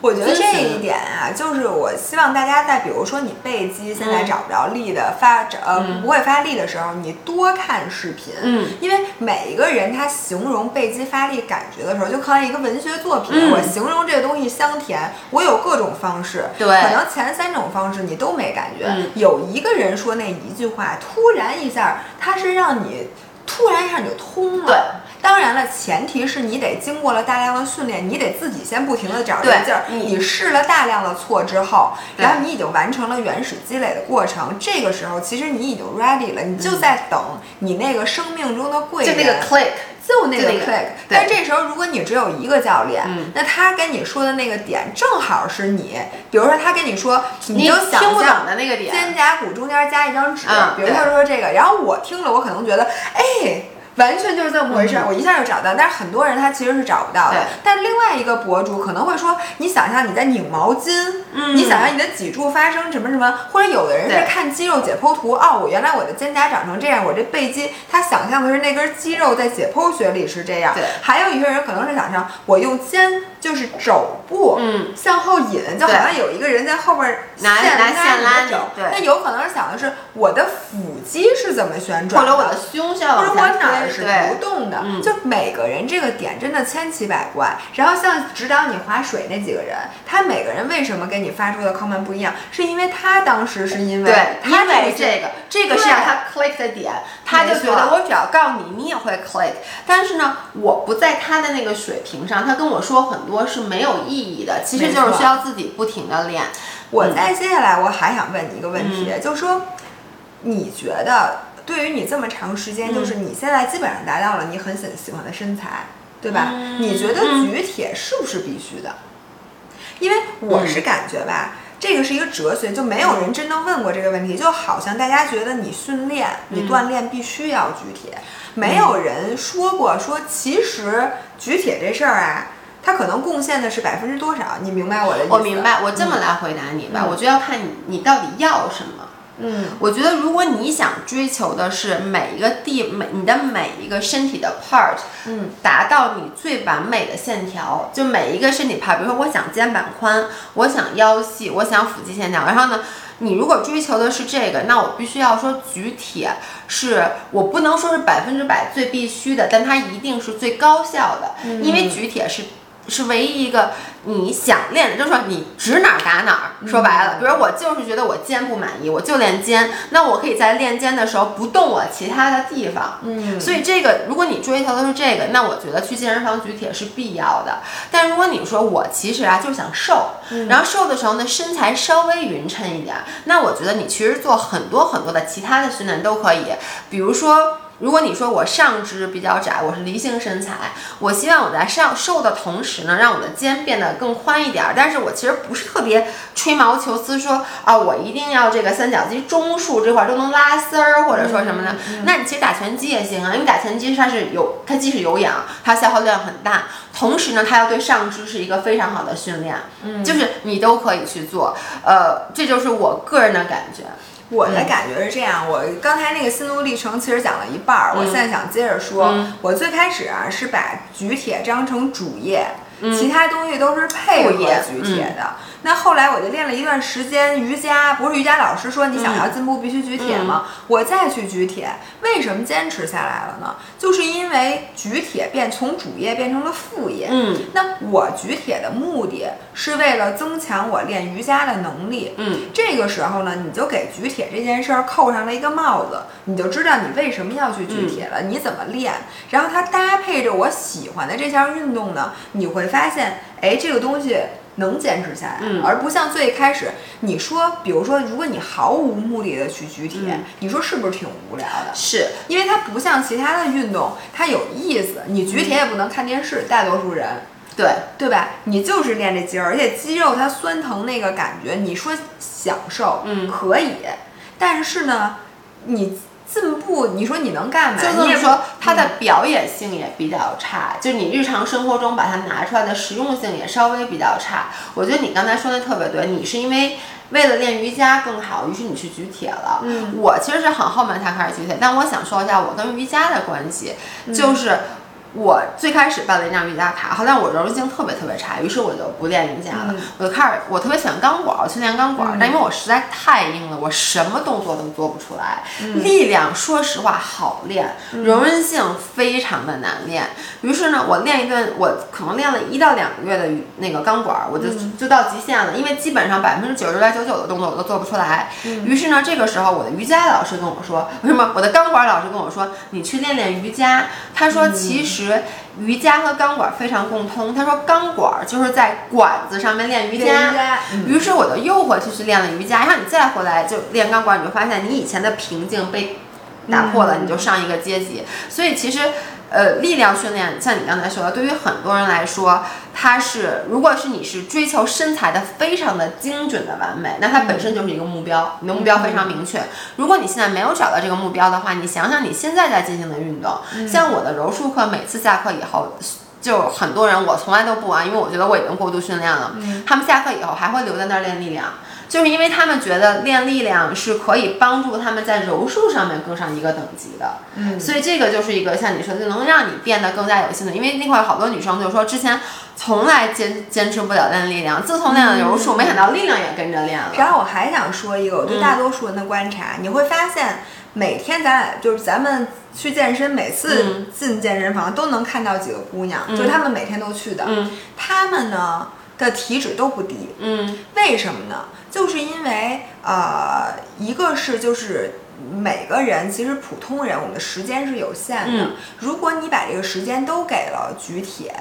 我觉得这一点啊，就是我希望大家在比如说你背肌现在找不着力的发呃不会发力的时候，你多看视频，嗯，因为每一个人他形容背肌发力感觉的时候，就可能一个文学作品，我形容这个东西香甜，我有各种方式，对，可能前三种方式你都没感觉，有一个人说那一句话，突然一下，他是让你突然一下你就通了，对。当然了，前提是你得经过了大量的训练，你得自己先不停的找这个劲儿。你试了大量的错之后，然后你已经完成了原始积累的过程。这个时候，其实你已经 ready 了，你就在等你那个生命中的贵人。就那个 click，就那个 click。但这时候，如果你只有一个教练，那他跟你说的那个点正好是你，比如说他跟你说，你就想象肩胛骨中间加一张纸，比如他说这个，然后我听了，我可能觉得，哎。完全就是这么回事儿，我一下就找到，但是很多人他其实是找不到的。但另外一个博主可能会说，你想象你在拧毛巾，你想象你的脊柱发生什么什么，或者有的人是看肌肉解剖图，哦，我原来我的肩胛长成这样，我这背肌，他想象的是那根肌肉在解剖学里是这样。对，还有一些人可能是想象我用肩。就是肘部嗯向后引，就好像有一个人在后边拿拿线拉你的肘。对，那有可能是想的是我的腹肌是怎么旋转，或者我的胸是要或者我哪儿是不动的。就每个人这个点真的千奇百怪。然后像指导你划水那几个人，他每个人为什么跟你发出的 comment 不一样？是因为他当时是因为对，因为这个这个是让他 click 的点，他就觉得我只要告诉你，你也会 click。但是呢，我不在他的那个水平上，他跟我说很多是没有意义的，其实就是需要自己不停的练。我再接下来我还想问你一个问题，就是说，你觉得对于你这么长时间，就是你现在基本上达到了你很喜喜欢的身材，对吧？你觉得举铁是不是必须的？因为我是感觉吧，这个是一个哲学，就没有人真正问过这个问题，就好像大家觉得你训练、你锻炼必须要举铁，没有人说过说其实举铁这事儿啊。它可能贡献的是百分之多少？你明白我的意思？我明白。我这么来回答你吧，我就要看你你到底要什么。嗯，我觉得如果你想追求的是每一个地每你的每一个身体的 part，嗯，达到你最完美的线条，就每一个身体 part，比如说我想肩膀宽，我想腰细，我想腹肌线条，然后呢，你如果追求的是这个，那我必须要说举铁是我不能说是百分之百最必须的，但它一定是最高效的，因为举铁是。是唯一一个你想练的，就是说你指哪打哪儿。说白了，比如我就是觉得我肩不满意，我就练肩，那我可以在练肩的时候不动我其他的地方。嗯，所以这个如果你追求的是这个，那我觉得去健身房举铁是必要的。但如果你说我其实啊就想瘦，然后瘦的时候呢身材稍微匀称一点，那我觉得你其实做很多很多的其他的训练都可以，比如说。如果你说我上肢比较窄，我是梨形身材，我希望我在上瘦的同时呢，让我的肩变得更宽一点。但是我其实不是特别吹毛求疵，说啊，我一定要这个三角肌中束这块都能拉丝儿，或者说什么的。那你其实打拳击也行啊，因为打拳击它是有，它既是有氧，它消耗量很大，同时呢，它要对上肢是一个非常好的训练。嗯，就是你都可以去做。呃，这就是我个人的感觉。我的感觉是这样，我刚才那个心路历程其实讲了一半儿，我现在想接着说。我最开始啊是把举铁当成主业，其他东西都是配合举铁的。那后来我就练了一段时间瑜伽，不是瑜伽老师说你想要进步必须举铁吗？我再去举铁，为什么坚持下来了呢？就是因为举铁变从主业变成了副业。嗯，那我举铁的目的是为了增强我练瑜伽的能力。嗯，这个时候呢，你就给举铁这件事儿扣上了一个帽子，你就知道你为什么要去举铁了，你怎么练，然后它搭配着我喜欢的这项运动呢，你会发现，哎，这个东西。能坚持下来，而不像最开始你说，比如说，如果你毫无目的的去举铁，你说是不是挺无聊的？是因为它不像其他的运动，它有意思。你举铁也不能看电视，大多数人，对对吧？你就是练这肌肉，而且肌肉它酸疼那个感觉，你说享受，嗯，可以，但是呢，你。进步，你说你能干嘛？就是说它的表演性也比较差，就你日常生活中把它拿出来的实用性也稍微比较差。我觉得你刚才说的特别对，你是因为为了练瑜伽更好，于是你去举铁了。嗯，我其实是很后面才开始举铁，但我想说一下我跟瑜伽的关系，就是。我最开始办了一张瑜伽卡，后来我柔韧性特别特别差，于是我就不练瑜伽了。我就开始，我特别喜欢钢管，我去练钢管，但因为我实在太硬了，我什么动作都做不出来。力量说实话好练，柔韧性非常的难练。于是呢，我练一顿，我可能练了一到两个月的那个钢管，我就就到极限了，因为基本上百分之九十来九九的动作我都做不出来。于是呢，这个时候我的瑜伽老师跟我说，为什么？我的钢管老师跟我说，你去练练瑜伽。他说，其实。瑜伽和钢管非常共通。他说钢管就是在管子上面练瑜伽，于是我就又回去去练了瑜伽。然后你再回来就练钢管，你就发现你以前的瓶颈被打破了，你就上一个阶级。所以其实。呃，力量训练像你刚才说的，对于很多人来说，它是如果是你是追求身材的非常的精准的完美，那它本身就是一个目标，你的目标非常明确。如果你现在没有找到这个目标的话，你想想你现在在进行的运动，像我的柔术课，每次下课以后，就很多人我从来都不玩，因为我觉得我已经过度训练了。他们下课以后还会留在那儿练力量。就是因为他们觉得练力量是可以帮助他们在柔术上面更上一个等级的。嗯，所以这个就是一个像你说的，能让你变得更加有兴趣。因为那块有好多女生就是说之前从来坚坚持不了练力量，自从练了柔术，没想到力量也跟着练了。然后我还想说一个，我对大多数人的观察，你会发现每天咱俩就是咱们去健身，每次进健身房都能看到几个姑娘，就是她们每天都去的，嗯她们呢的体脂都不低，嗯为什么呢？就是因为呃，一个是就是。每个人其实普通人，我们的时间是有限的。嗯如果你把这个时间都给了举铁，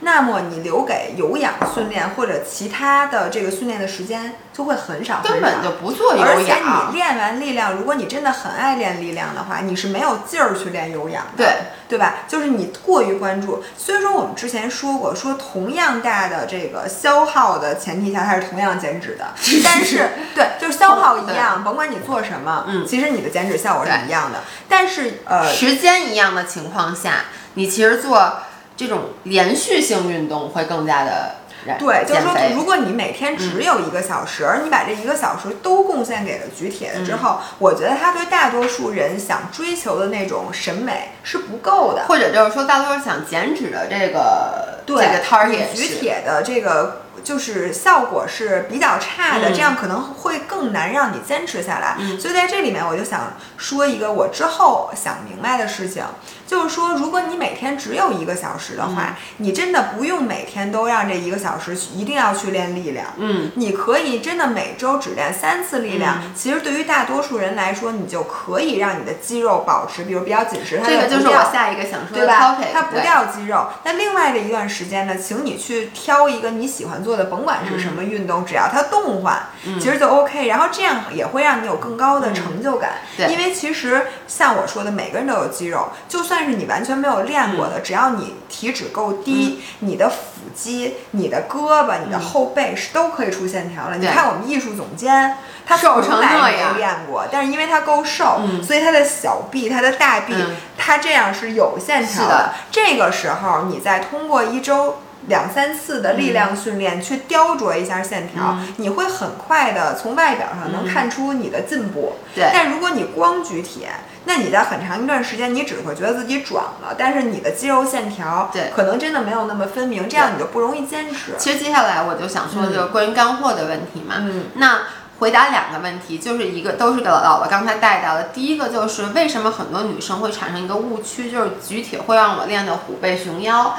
那么你留给有氧训练或者其他的这个训练的时间就会很少，根本就不做有而且你。练完力量，如果你真的很爱练力量的话，你是没有劲儿去练有氧的，对对吧？就是你过于关注。虽然说我们之前说过，说同样大的这个消耗的前提下，它是同样减脂的，但是对，就是消耗一样，甭管你做什么，嗯其实你的减脂效果是一样的。但是呃，时间一样的情况下，你其实做这种连续性运动会更加的燃对，就是说，如果你每天只有一个小时，而你把这一个小时都贡献给了举铁了之后，我觉得他对大多数人想追求的那种审美是不够的。或者就是说，大多数想减脂的这个对这个 target 举铁的这个就是效果是比较差的，嗯这样可能会更难让你坚持下来。嗯所以在这里面，我就想说一个我之后想明白的事情，就是说，如果你每天只有一个小时的嗯话，你真的不用每天都让这一个小时去一定要去练力量。嗯你可以真的每周只练三次力量，其实对于大多数人来说，你就可以让你的肌肉保持，比如比较紧实，它这个就是掉我下一个想说的对吧 topic，？它不掉肌肉。那另外的一段时间呢，请你去挑一个你喜欢做的，甭管是什么运动，只要它动换，其实就 OK。然后这样也会让你有更高的成就感。对。因为其实像我说的，每个人都有肌肉，就算是你完全没有练过的，只要你体脂够低，你的腹肌、你的胳膊、你的后背是都可以出线条了。你看我们艺术总监。他瘦成从来没那样。练过，但是因为他够瘦，嗯。所以他的小臂、他的大臂，嗯。他这样是有线条是的。这个时候，你再通过一周两三次的力量训练、去雕琢一下线条，嗯你会很快的从外表上能看出你的进步。对但如果你光举铁，那你在很长一段时间，你只会觉得自己壮了，但是你的肌肉线条对可能真的没有那么分明，这样你就不容易坚持。其实接下来我就想说的就是关于干货的问题嘛。嗯那回答两个问题，就是一个都是给姥姥刚才带到的。第一个就是为什么很多女生会产生一个误区，就是举铁会让我练的虎背熊腰。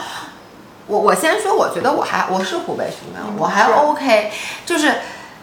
我我先说，我觉得我还我是湖北熊猫，我还 OK，就是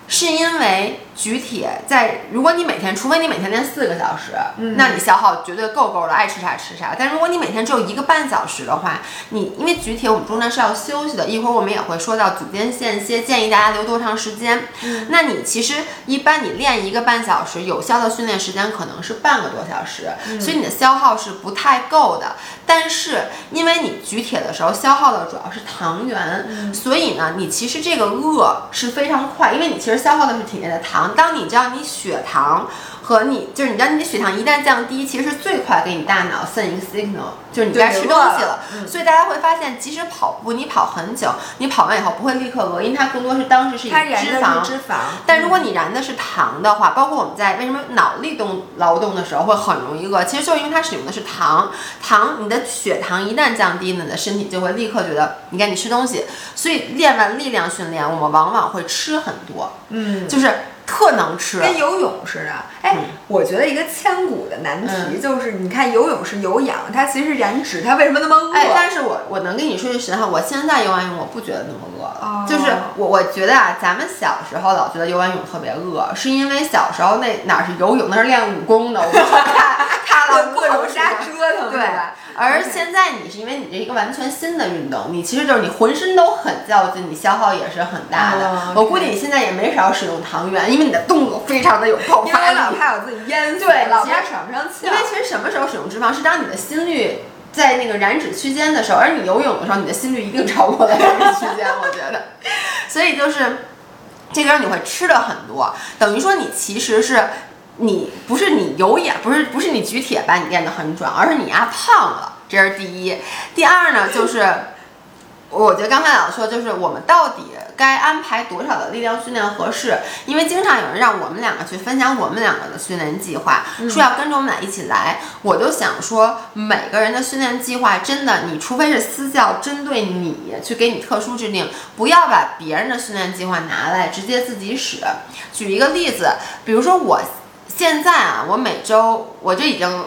是因为举铁在，如果你每天，除非你每天练四个小时，嗯那你消耗绝对够够了，爱吃啥吃啥。但如果你每天只有一个半小时的话，你因为举铁我们中间是要休息的，一会儿我们也会说到组间间歇，建议大家留多长时间。那你其实一般你练一个半小时，有效的训练时间可能是半个多小时，所以你的消耗是不太够的。但是因为你举铁的时候消耗的主要是糖原，所以呢，你其实这个饿是非常快，因为你其实消耗的是体内的糖。当你知道你血糖和你就是你知道你的血糖一旦降低，其实是最快给你大脑 send 一个 signal，就是你该吃东西了。所以大家会发现，即使跑步你跑很久，你跑完以后不会立刻饿，因为它更多是当时是以脂肪脂肪，但如果你燃的是糖的话，包括我们在为什么脑力动劳动的时候会很容易饿，其实就是因为它使用的是糖。糖，你的血糖一旦降低呢，你的身体就会立刻觉得你赶紧吃东西。所以练完力量训练，我们往往会吃很多，嗯，就是特能吃。跟游泳似的。哎，嗯我觉得一个千古的难题就是，你看游泳是有氧，它其实是燃脂，它为什么那么饿？哎，但是我我能跟你说句实话，我现在游完泳我不觉得那么饿了，哦就是我我觉得啊，咱们小时候老觉得游完泳特别饿，是因为小时候那哪是游泳，那是练武功的，我们看 [laughs] 看了各种瞎折腾，对吧？而现在你是因为你这一个完全新的运动，你其实就是你浑身都很较劲，你消耗也是很大的。哦我估计你现在也没少使用糖原，因为你的动作非常的有爆因为发力。我老怕我自己淹死，对老怕喘不上气因为其实什么时候使用脂肪，是当你的心率在那个燃脂区间的时候，而你游泳的时候，你的心率一定超过了燃脂区间，我觉得。所以就是这个让你会吃的很多，等于说你其实是。你不是你有眼，不是不是你举铁把你练得很壮，而是你压胖了，这是第一。第二呢，就是我觉得刚才老说，就是我们到底该安排多少的力量训练合适？因为经常有人让我们两个去分享我们两个的训练计划，说要跟着我们俩一起来。我就想说，每个人的训练计划真的，你除非是私教针对你去给你特殊制定，不要把别人的训练计划拿来直接自己使。举一个例子，比如说我现在啊，我每周我就已经。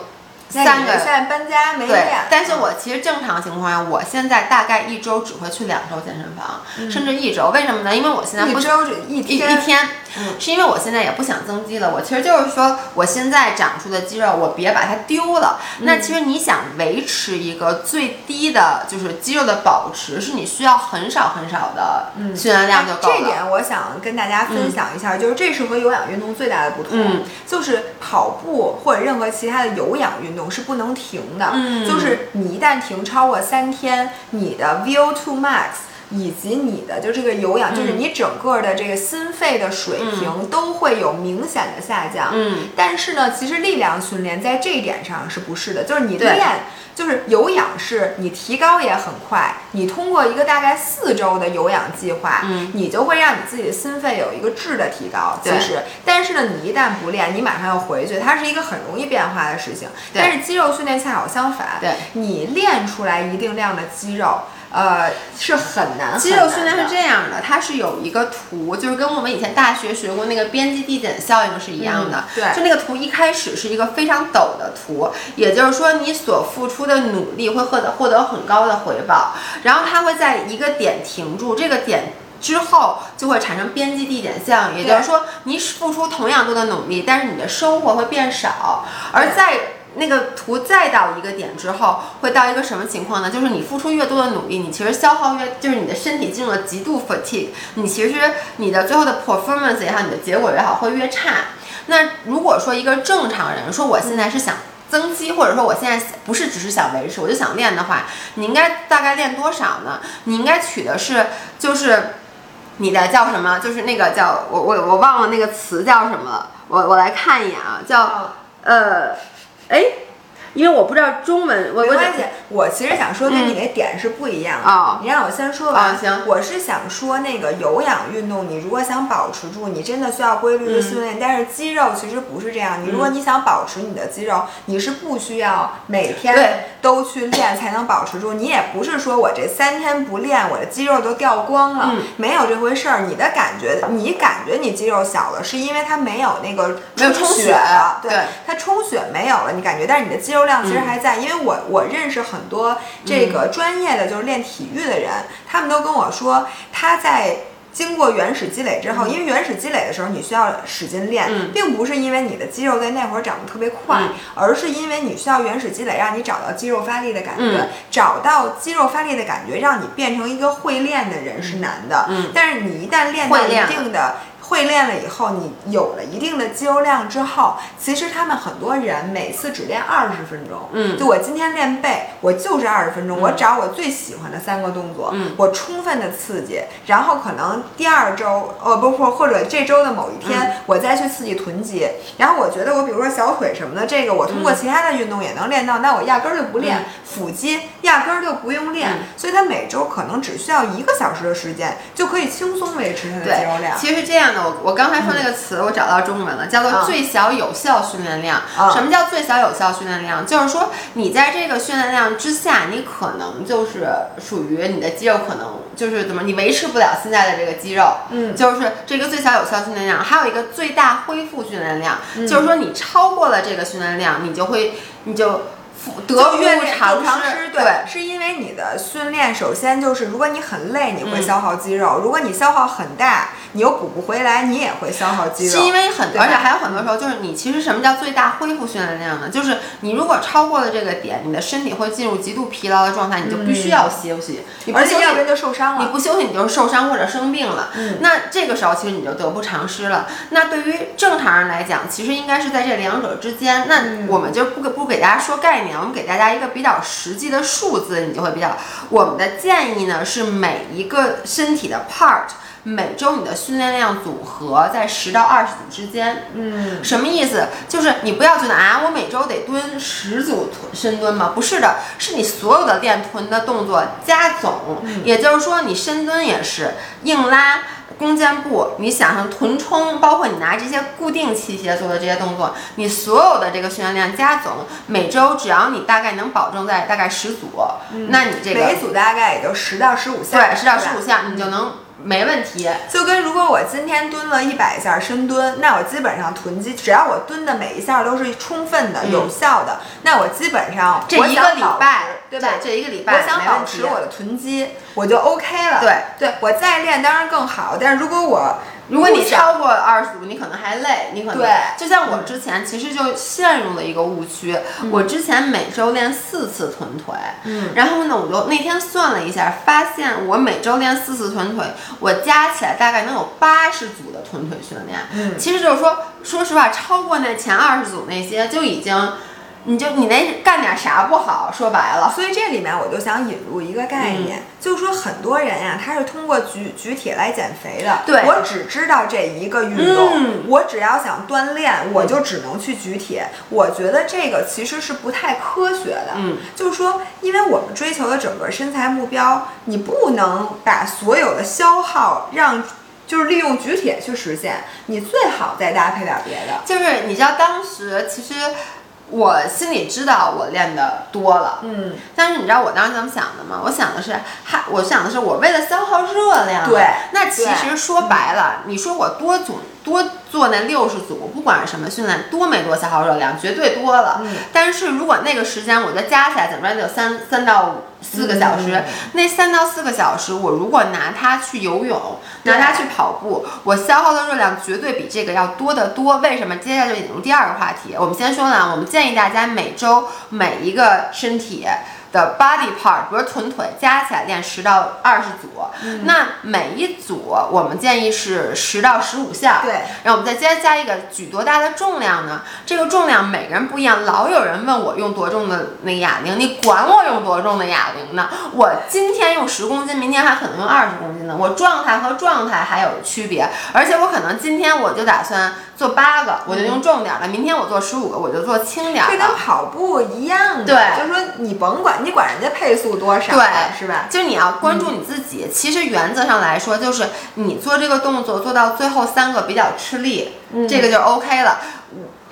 三个现在搬家没对练，，但是我其实正常情况下，我现在大概一周只会去两周健身房，甚至一周。为什么呢？因为我现在不一周只一一天，一天，嗯是因为我现在也不想增肌了。我其实就是说，我现在长出的肌肉，我别把它丢了。嗯那其实你想维持一个最低的，就是肌肉的保持，是你需要很少很少的训练量就够了。哎这点我想跟大家分享一下，就是这是和有氧运动最大的不同，嗯就是跑步或者任何其他的有氧运动是不能停的，嗯就是你一旦停超过三天，你的 VO2 max。以及你的就这个有氧，就是你整个的这个心肺的水平都会有明显的下降。嗯，但是呢，其实力量训练在这一点上是不是的？就是你对练，就是有氧是你提高也很快，你通过一个大概四周的有氧计划，嗯你就会让你自己的心肺有一个质的提高。其实，但是呢，你一旦不练，你马上要回去，它是一个很容易变化的事情。但是肌肉训练恰好相反，对你练出来一定量的肌肉。呃，是很难。肌肉训练是这样的，它是有一个图，就是跟我们以前大学学过那个边际递减效应是一样的。嗯对就那个图一开始是一个非常陡的图，也就是说你所付出的努力会获得获得很高的回报，然后它会在一个点停住，这个点。之后就会产生边际递减效应，也就是说，你付出同样多的努力，但是你的收获会变少，而在那个图再到一个点之后，会到一个什么情况呢？就是你付出越多的努力，你其实消耗越，就是你的身体进入了极度 fatigue，你其实你的最后的 performance 也好，你的结果也好，会越差。那如果说一个正常人说我现在是想增肌，或者说我现在不是只是想维持，我就想练的话，你应该大概练多少呢？你应该取的是就是你的叫什么？就是那个叫我我我忘了那个词叫什么了，我我来看一眼啊，叫呃，哎，因为我不知道中文，没关系，我其实想说跟你那点是不一样的。哦你让我先说完。啊行我是想说那个有氧运动，你如果想保持住，你真的需要规律的训练。但是肌肉其实不是这样，你如果你想保持你的肌肉，你是不需要每天都去练才能保持住。你也不是说我这三天不练，我的肌肉都掉光了，嗯没有这回事儿。你的感觉，你感觉你肌肉小了，是因为它没有那个没有充血血了，对对它充血没有了，你感觉，但是你的肌肉量其实还在。因为我我认识很多这个专业的就是练体育的人，他们都跟我说，他在。经过原始积累之后，因为原始积累的时候你需要使劲练，嗯并不是因为你的肌肉在那会儿长得特别快，嗯而是因为你需要原始积累，让你找到肌肉发力的感觉，嗯找到肌肉发力的感觉，让你变成一个会练的人是难的。嗯但是你一旦练到一定的会练了以后，你有了一定的肌肉量之后，其实他们很多人每次只练二十分钟。嗯就我今天练背，我就是二十分钟，我找我最喜欢的三个动作，嗯我充分的刺激，然后可能第二周，呃，不不，或者这周的某一天，嗯我再去刺激臀肌。然后我觉得我比如说小腿什么的，这个我通过其他的运动也能练到，那我压根儿就不练。嗯腹肌压根儿就不用练，嗯所以他每周可能只需要一个小时的时间，就可以轻松维持他的肌肉量。其实是这样的，我我刚才说那个词，我找到中文了，叫做啊最小有效训练量。啊什么叫最小有效训练量？就是说你在这个训练量之下，你可能就是属于你的肌肉可能就是怎么，你维持不了现在的这个肌肉。嗯就是这个最小有效训练量，还有一个最大恢复训练量，嗯就是说你超过了这个训练量，你就会你就复得不偿失。对，是因为你的训练首先就是，如果你很累，你会嗯消耗肌肉；如果你消耗很大，你又补不回来，你也会消耗肌肉。是因为很，而且还有很多时候，就是你其实什么叫最大恢复训练量呢？就是你如果超过了这个点，你的身体会进入极度疲劳的状态，你就必须要休息。你不休息而且要不然就受伤了。你不休息，你就是受伤或者生病了。嗯那这个时候其实你就得不偿失了。那对于正常人来讲，其实应该是在这两者之间。那嗯我们就不给不给大家说概念，我们给大家一个比较实际的数字，你就会比较。我们的建议呢是每一个身体的 part。每周你的训练量组合在十到二十组之间。嗯，什么意思？就是你不要觉得啊，我每周得蹲十组臀深蹲吗？不是的，是你所有的练臀的动作加总。也就是说，你深蹲也是硬拉。弓箭步，你想象臀冲，包括你拿这些固定器械做的这些动作，你所有的这个训练量加总，每周只要你大概能保证在大概十组，那你这个每组大概也就十到十五下，对，十到十五下，你就能。没问题，就跟如果我今天蹲了一百下深蹲，那我基本上臀肌，只要我蹲的每一下都是充分的、有效的，那我基本上这一个礼拜，对吧？这一个礼拜，我想保持我的臀肌，我就 OK 了。对，对我再练当然更好，但是如果我如果你超过二十组，你可能还累，你可能对，就像我之前其实就陷入了一个误区，我之前每周练四次臀腿，嗯，然后呢，我就那天算了一下，发现我每周练四次臀腿，我加起来大概能有八十组的臀腿训练，嗯，其实就是说，说实话，超过那前二十组那些就已经。你就你那干点啥不好？说白了，所以这里面我就想引入一个概念，嗯、就是说很多人呀，他是通过举举铁来减肥的。对，我只知道这一个运动，嗯、我只要想锻炼，我就只能去举铁。我觉得这个其实是不太科学的。嗯，就是说，因为我们追求的整个身材目标，你不能把所有的消耗让。就是利用举铁去实现，你最好再搭配点别的。就是你知道当时其实。我心里知道我练的多了，嗯，但是你知道我当时怎么想的吗？我想的是，哈我想的是我为了消耗热量，对，那其实说白了，你说我多组多做那六十组，不管是什么训练，多没多消耗热量，绝对多了。嗯，但是如果那个时间我再加起来，怎么着得有三三到四个小时，嗯、那三到四个小时，我如果拿它去游泳，拿它去跑步，我消耗的热量绝对比这个要多得多。为什么？接下来就引入第二个话题，我们先说呢，我们建议大家每周每一个身体。的 body part，比如臀腿，加起来练十到二十组。嗯、那每一组我们建议是十到十五下。对。然后我们再加加一个举多大的重量呢？这个重量每个人不一样。老有人问我用多重的那哑铃，你管我用多重的哑铃呢？我今天用十公斤，明天还可能用二十公斤呢。我状态和状态还有区别，而且我可能今天我就打算做八个，我就用重点的；明天我做十五个，我就做轻点的。这跟跑步一样的。对。就是说你甭管。你管人家配速多少，对，是吧？就是你要关注你自己。嗯、其实原则上来说，就是你做这个动作做到最后三个比较吃力，嗯、这个就 OK 了。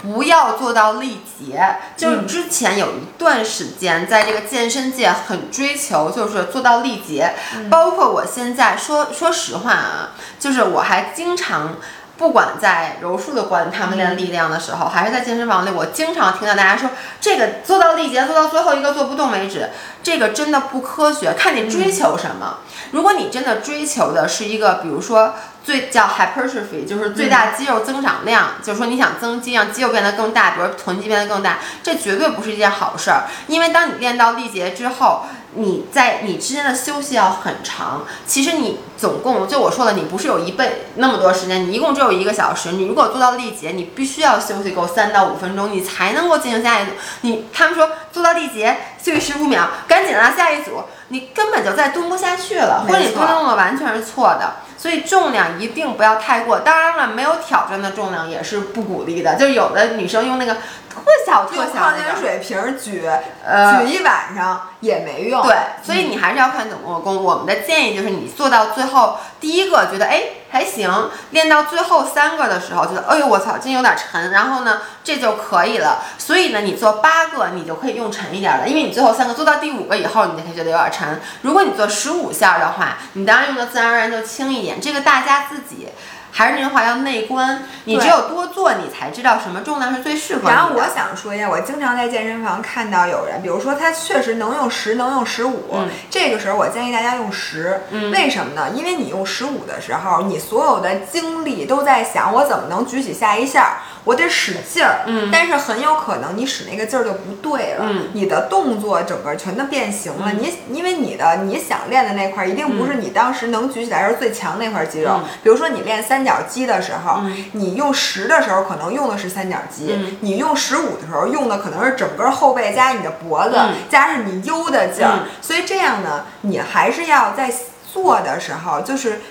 不要做到力竭。嗯就是之前有一段时间，在这个健身界很追求，就是做到力竭。嗯、包括我现在说说实话啊，就是我还经常。不管在柔术的馆他们练力量的时候，还是在健身房里，我经常听到大家说，这个做到力竭，做到最后一个做不动为止，这个真的不科学。看你追求什么。如果你真的追求的是一个，比如说最叫 hypertrophy，就是最大肌肉增长量，就是说你想增肌，让肌肉变得更大，比如臀肌变得更大，这绝对不是一件好事儿。因为当你练到力竭之后，你在你之间的休息要很长。其实你总共就我说了，你不是有一倍那么多时间，你一共只有一个小时。你如果做到力竭，你必须要休息够三到五分钟，你才能够进行下一组。你他们说做到力竭休息十五秒，赶紧啊下一组，你根本就再蹲不下去了，或者你蹲的动作完全是错的。所以重量一定不要太过。当然了，没有挑战的重量也是不鼓励的。就是有的女生用那个特小特小矿泉水瓶举，呃，举一晚上也没用。对，所以你还是要看怎么做功。我们的建议就是，你做到最后第一个觉得哎还行，练到最后三个的时候觉得哎呦我操，真有点沉，然后呢这就可以了。所以呢，你做八个你就可以用沉一点了，因为你最后三个做到第五个以后，你就可以觉得有点沉。如果你做十五下的话，你当然用的自然而然就轻一点。这个大家自己还是那句话，要内观。你只有多做，你才知道什么重量是最适合你的。然后我想说一下，我经常在健身房看到有人，比如说他确实能用十，能用十五、嗯，这个时候我建议大家用十、嗯。为什么呢？因为你用十五的时候，你所有的精力都在想我怎么能举起下一下。我得使劲儿，嗯，但是很有可能你使那个劲儿就不对了，嗯，你的动作整个全都变形了。嗯、你因为你的你想练的那块儿，一定不是你当时能举起来时候最强那块肌肉。嗯、比如说你练三角肌的时候，嗯、你用十的时候可能用的是三角肌，嗯、你用十五的时候用的可能是整个后背加你的脖子，加上你悠的劲儿。所以这样呢，你还是要在做的时候就是。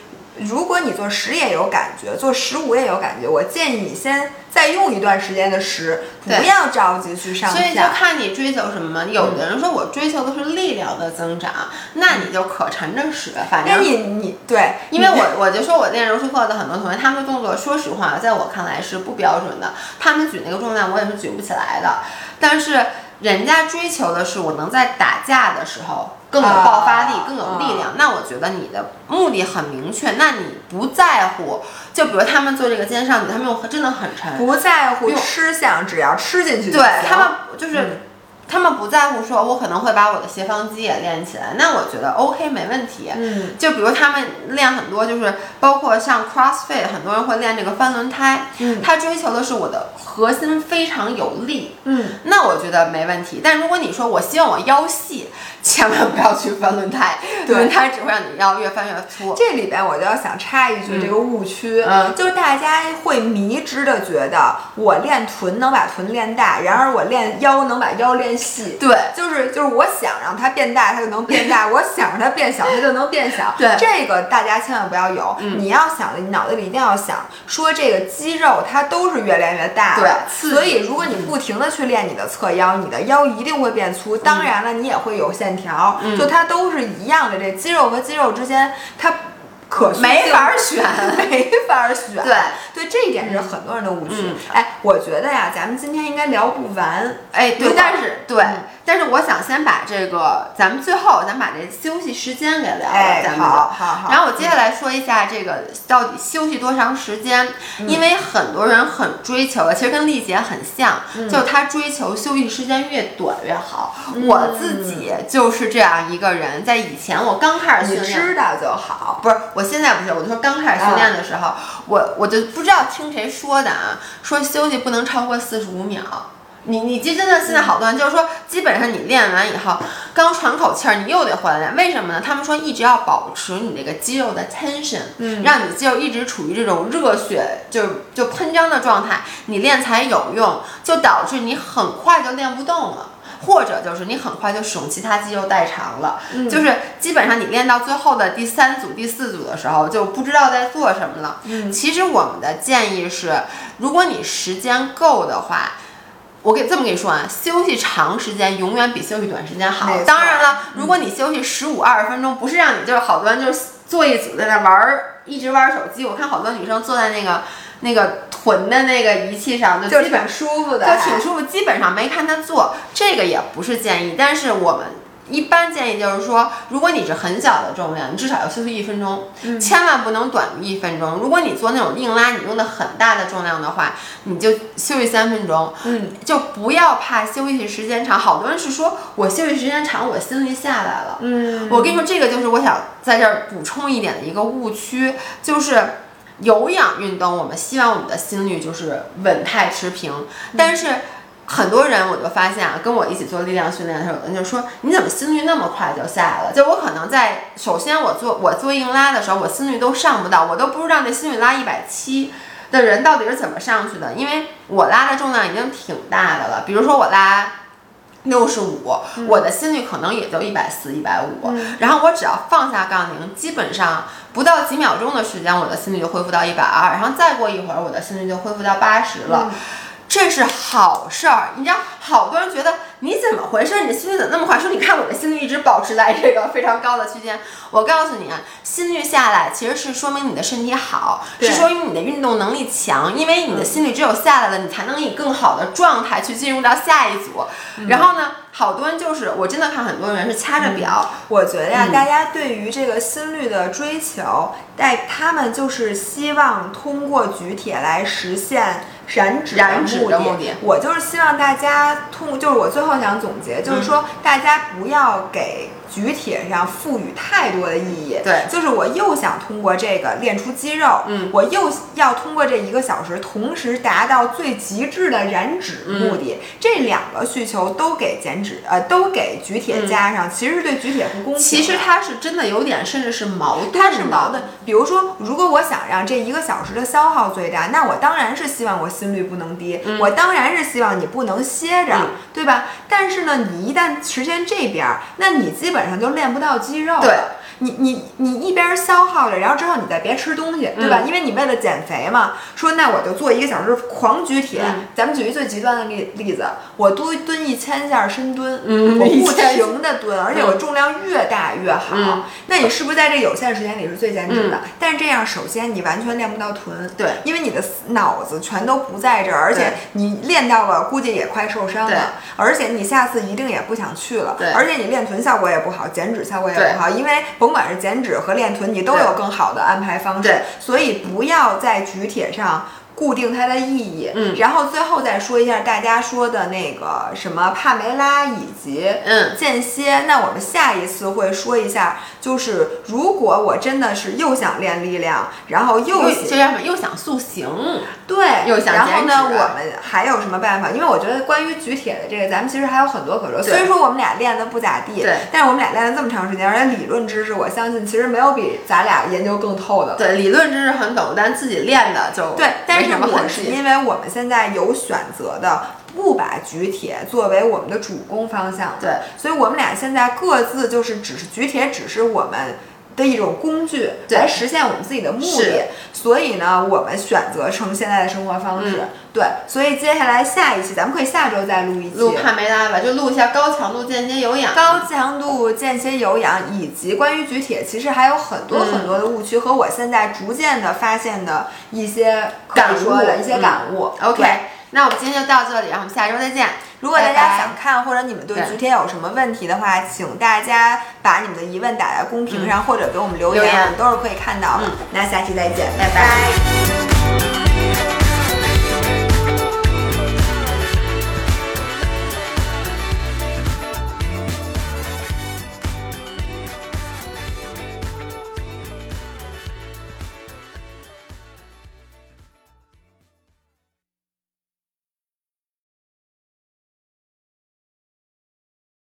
如果你做十也有感觉，做十五也有感觉，我建议你先再用一段时间的十，不要着急去上所以就看你追求什么嘛。有的人说我追求的是力量的增长，那你就可乘着使，反正。你你对，因为我我就说我练柔术课的很多同学，他们的动作说实话，在我看来是不标准的，他们举那个重量我也是举不起来的，但是人家追求的是我能在打架的时候。更有爆发力，更有力量。那我觉得你的目的很明确。那你不在乎，就比如他们做这个肩上举，他们用真的很沉，不在乎吃相，只要吃进去。对他们就是。他们不在乎说，我可能会把我的斜方肌也练起来，那我觉得 OK 没问题。嗯，就比如他们练很多，就是包括像 CrossFit，很多人会练这个翻轮胎。嗯，他追求的是我的核心非常有力。嗯，那我觉得没问题。但如果你说我希望我腰细，千万不要去翻轮胎，轮胎只会让你腰越翻越粗。这里边我就要想插一句，这个误区，就是大家会迷之的觉得我练臀能把臀练大，然而我练腰能把腰练。细对，就是就是我想让它变大，它就能变大；[laughs] 我想让它变小，它就能变小。对，这个大家千万不要有。你要想的，你脑子里一定要想，说这个肌肉它都是越练越大。对，所以如果你不停的去练你的侧腰，你的腰一定会变粗。当然了，你也会有线条，就它都是一样的。这肌肉和肌肉之间，它。可没法选，[laughs] 没法选。对对，这一点是很多人的误区。哎，我觉得呀，咱们今天应该聊不完。哎，对，但是对，但是我想先把这个，咱们最后咱把这休息时间给聊了。咱们好好好。然后我接下来说一下这个到底休息多长时间，因为很多人很追求的，其实跟丽姐很像，就她追求休息时间越短越好。我自己就是这样一个人，在以前我刚开始训练，知道就好，不是。我现在不是，我就说刚开始训练的时候，我我就不知道听谁说的啊，说休息不能超过四十五秒。你你这真的现在好多人就是说，基本上你练完以后，刚喘口气儿，你又得回来练，为什么呢？他们说一直要保持你那个肌肉的 tension，嗯，让你肌肉一直处于这种热血就就喷张的状态，你练才有用，就导致你很快就练不动了。或者就是你很快就使用其他肌肉代偿了，就是基本上你练到最后的第三组、第四组的时候就不知道在做什么了。嗯，其实我们的建议是，如果你时间够的话，我给这么跟你说啊，休息长时间永远比休息短时间好。当然了，如果你休息十五二十分钟，不是让你就是好多人就是坐一组在那玩儿，一直玩手机。我看好多女生坐在那个。那个臀的那个仪器上就基本舒服的，就挺舒服。基本上没看她做，这个也不是建议。但是我们一般建议就是说，如果你是很小的重量，你至少要休息一分钟，千万不能短于一分钟。如果你做那种硬拉，你用的很大的重量的话，你就休息三分钟。嗯，就不要怕休息时间长。好多人是说我休息时间长，我心率下来了。嗯，我跟你说，这个就是我想在这儿补充一点的一个误区，就是。有氧运动，我们希望我们的心率就是稳态持平。但是很多人，我就发现啊，跟我一起做力量训练的时候，有人就说：“你怎么心率那么快就下来了？”就我可能在首先我做我做硬拉的时候，我心率都上不到，我都不知道那心率拉一百七的人到底是怎么上去的，因为我拉的重量已经挺大的了。比如说我拉。六十五，我的心率可能也就一百四、一百五，然后我只要放下杠铃，基本上不到几秒钟的时间，我的心率就恢复到一百二，然后再过一会儿，我的心率就恢复到八十了。这是好事儿，你知道，好多人觉得你怎么回事？你的心率怎么那么快？说你看我的心率一直保持在这个非常高的区间。我告诉你啊，心率下来其实是说明你的身体好，是说明你的运动能力强。因为你的心率只有下来了，你才能以更好的状态去进入到下一组。然后呢，好多人就是我真的看很多人是掐着表。我觉得呀，大家对于这个心率的追求，在他们就是希望通过举铁来实现。燃脂的目的，我就是希望大家通，就是我最后想总结，就是说大家不要给。举铁上赋予太多的意义，对，就是我又想通过这个练出肌肉，嗯，我又要通过这一个小时，同时达到最极致的燃脂目的，这两个需求都给减脂，呃，都给举铁加上，其实是对举铁不公平。其实它是真的有点，甚至是矛盾。它是矛盾。比如说，如果我想让这一个小时的消耗最大，那我当然是希望我心率不能低，我当然是希望你不能歇着，对吧？但是呢，你一旦实现这边，那你基本。本上就练不到肌肉，对，你你你一边消耗着，然后之后你再别吃东西，对吧？因为你为了减肥嘛，说那我就做一个小时狂举铁。咱们举一最极端的例例子，我多蹲一千下深蹲，我不停的蹲，而且我重量越大越好。那你是不是在这有限时间里是最减脂的？但是这样，首先你完全练不到臀，对，因为你的脑子全都不在这儿，而且你练到了，估计也快受伤了，而且你下次一定也不想去了，对，而且你练臀效果也不好，减脂效果也不好，因为甭管是减脂和练臀，你都有更好的安排方式，所以不要在举铁上。固定它的意义，嗯，然后最后再说一下大家说的那个什么帕梅拉以及嗯间歇。那我们下一次会说一下，就是如果我真的是又想练力量，然后又这叫什么？又想塑形，对，又想然后呢，我们还有什么办法？因为我觉得关于举铁的这个，咱们其实还有很多可说。虽然说我们俩练的不咋地，对，但是我们俩练了这么长时间，而且理论知识，我相信其实没有比咱俩研究更透的。对，理论知识很懂，但自己练的就对，但是。我是因为我们现在有选择的，不把举铁作为我们的主攻方向，对，所以我们俩现在各自就是只是举铁，只是我们的一种工具，来实现我们自己的目的。所以呢，我们选择成现在的生活方式，对。所以接下来下一期，咱们可以下周再录一期，录帕梅拉吧，就录一下高强度间歇有氧，高强度间歇有氧以及关于举铁，其实还有很多很多的误区和我现在逐渐的发现的一些感悟的一些感悟。OK，那我们今天就到这里，然后我们下周再见。如果大家想看或者你们对菊天有什么问题的话，请大家把你们的疑问打在公屏上，或者给我们留言，我们都是可以看到的。那下期再见，拜拜。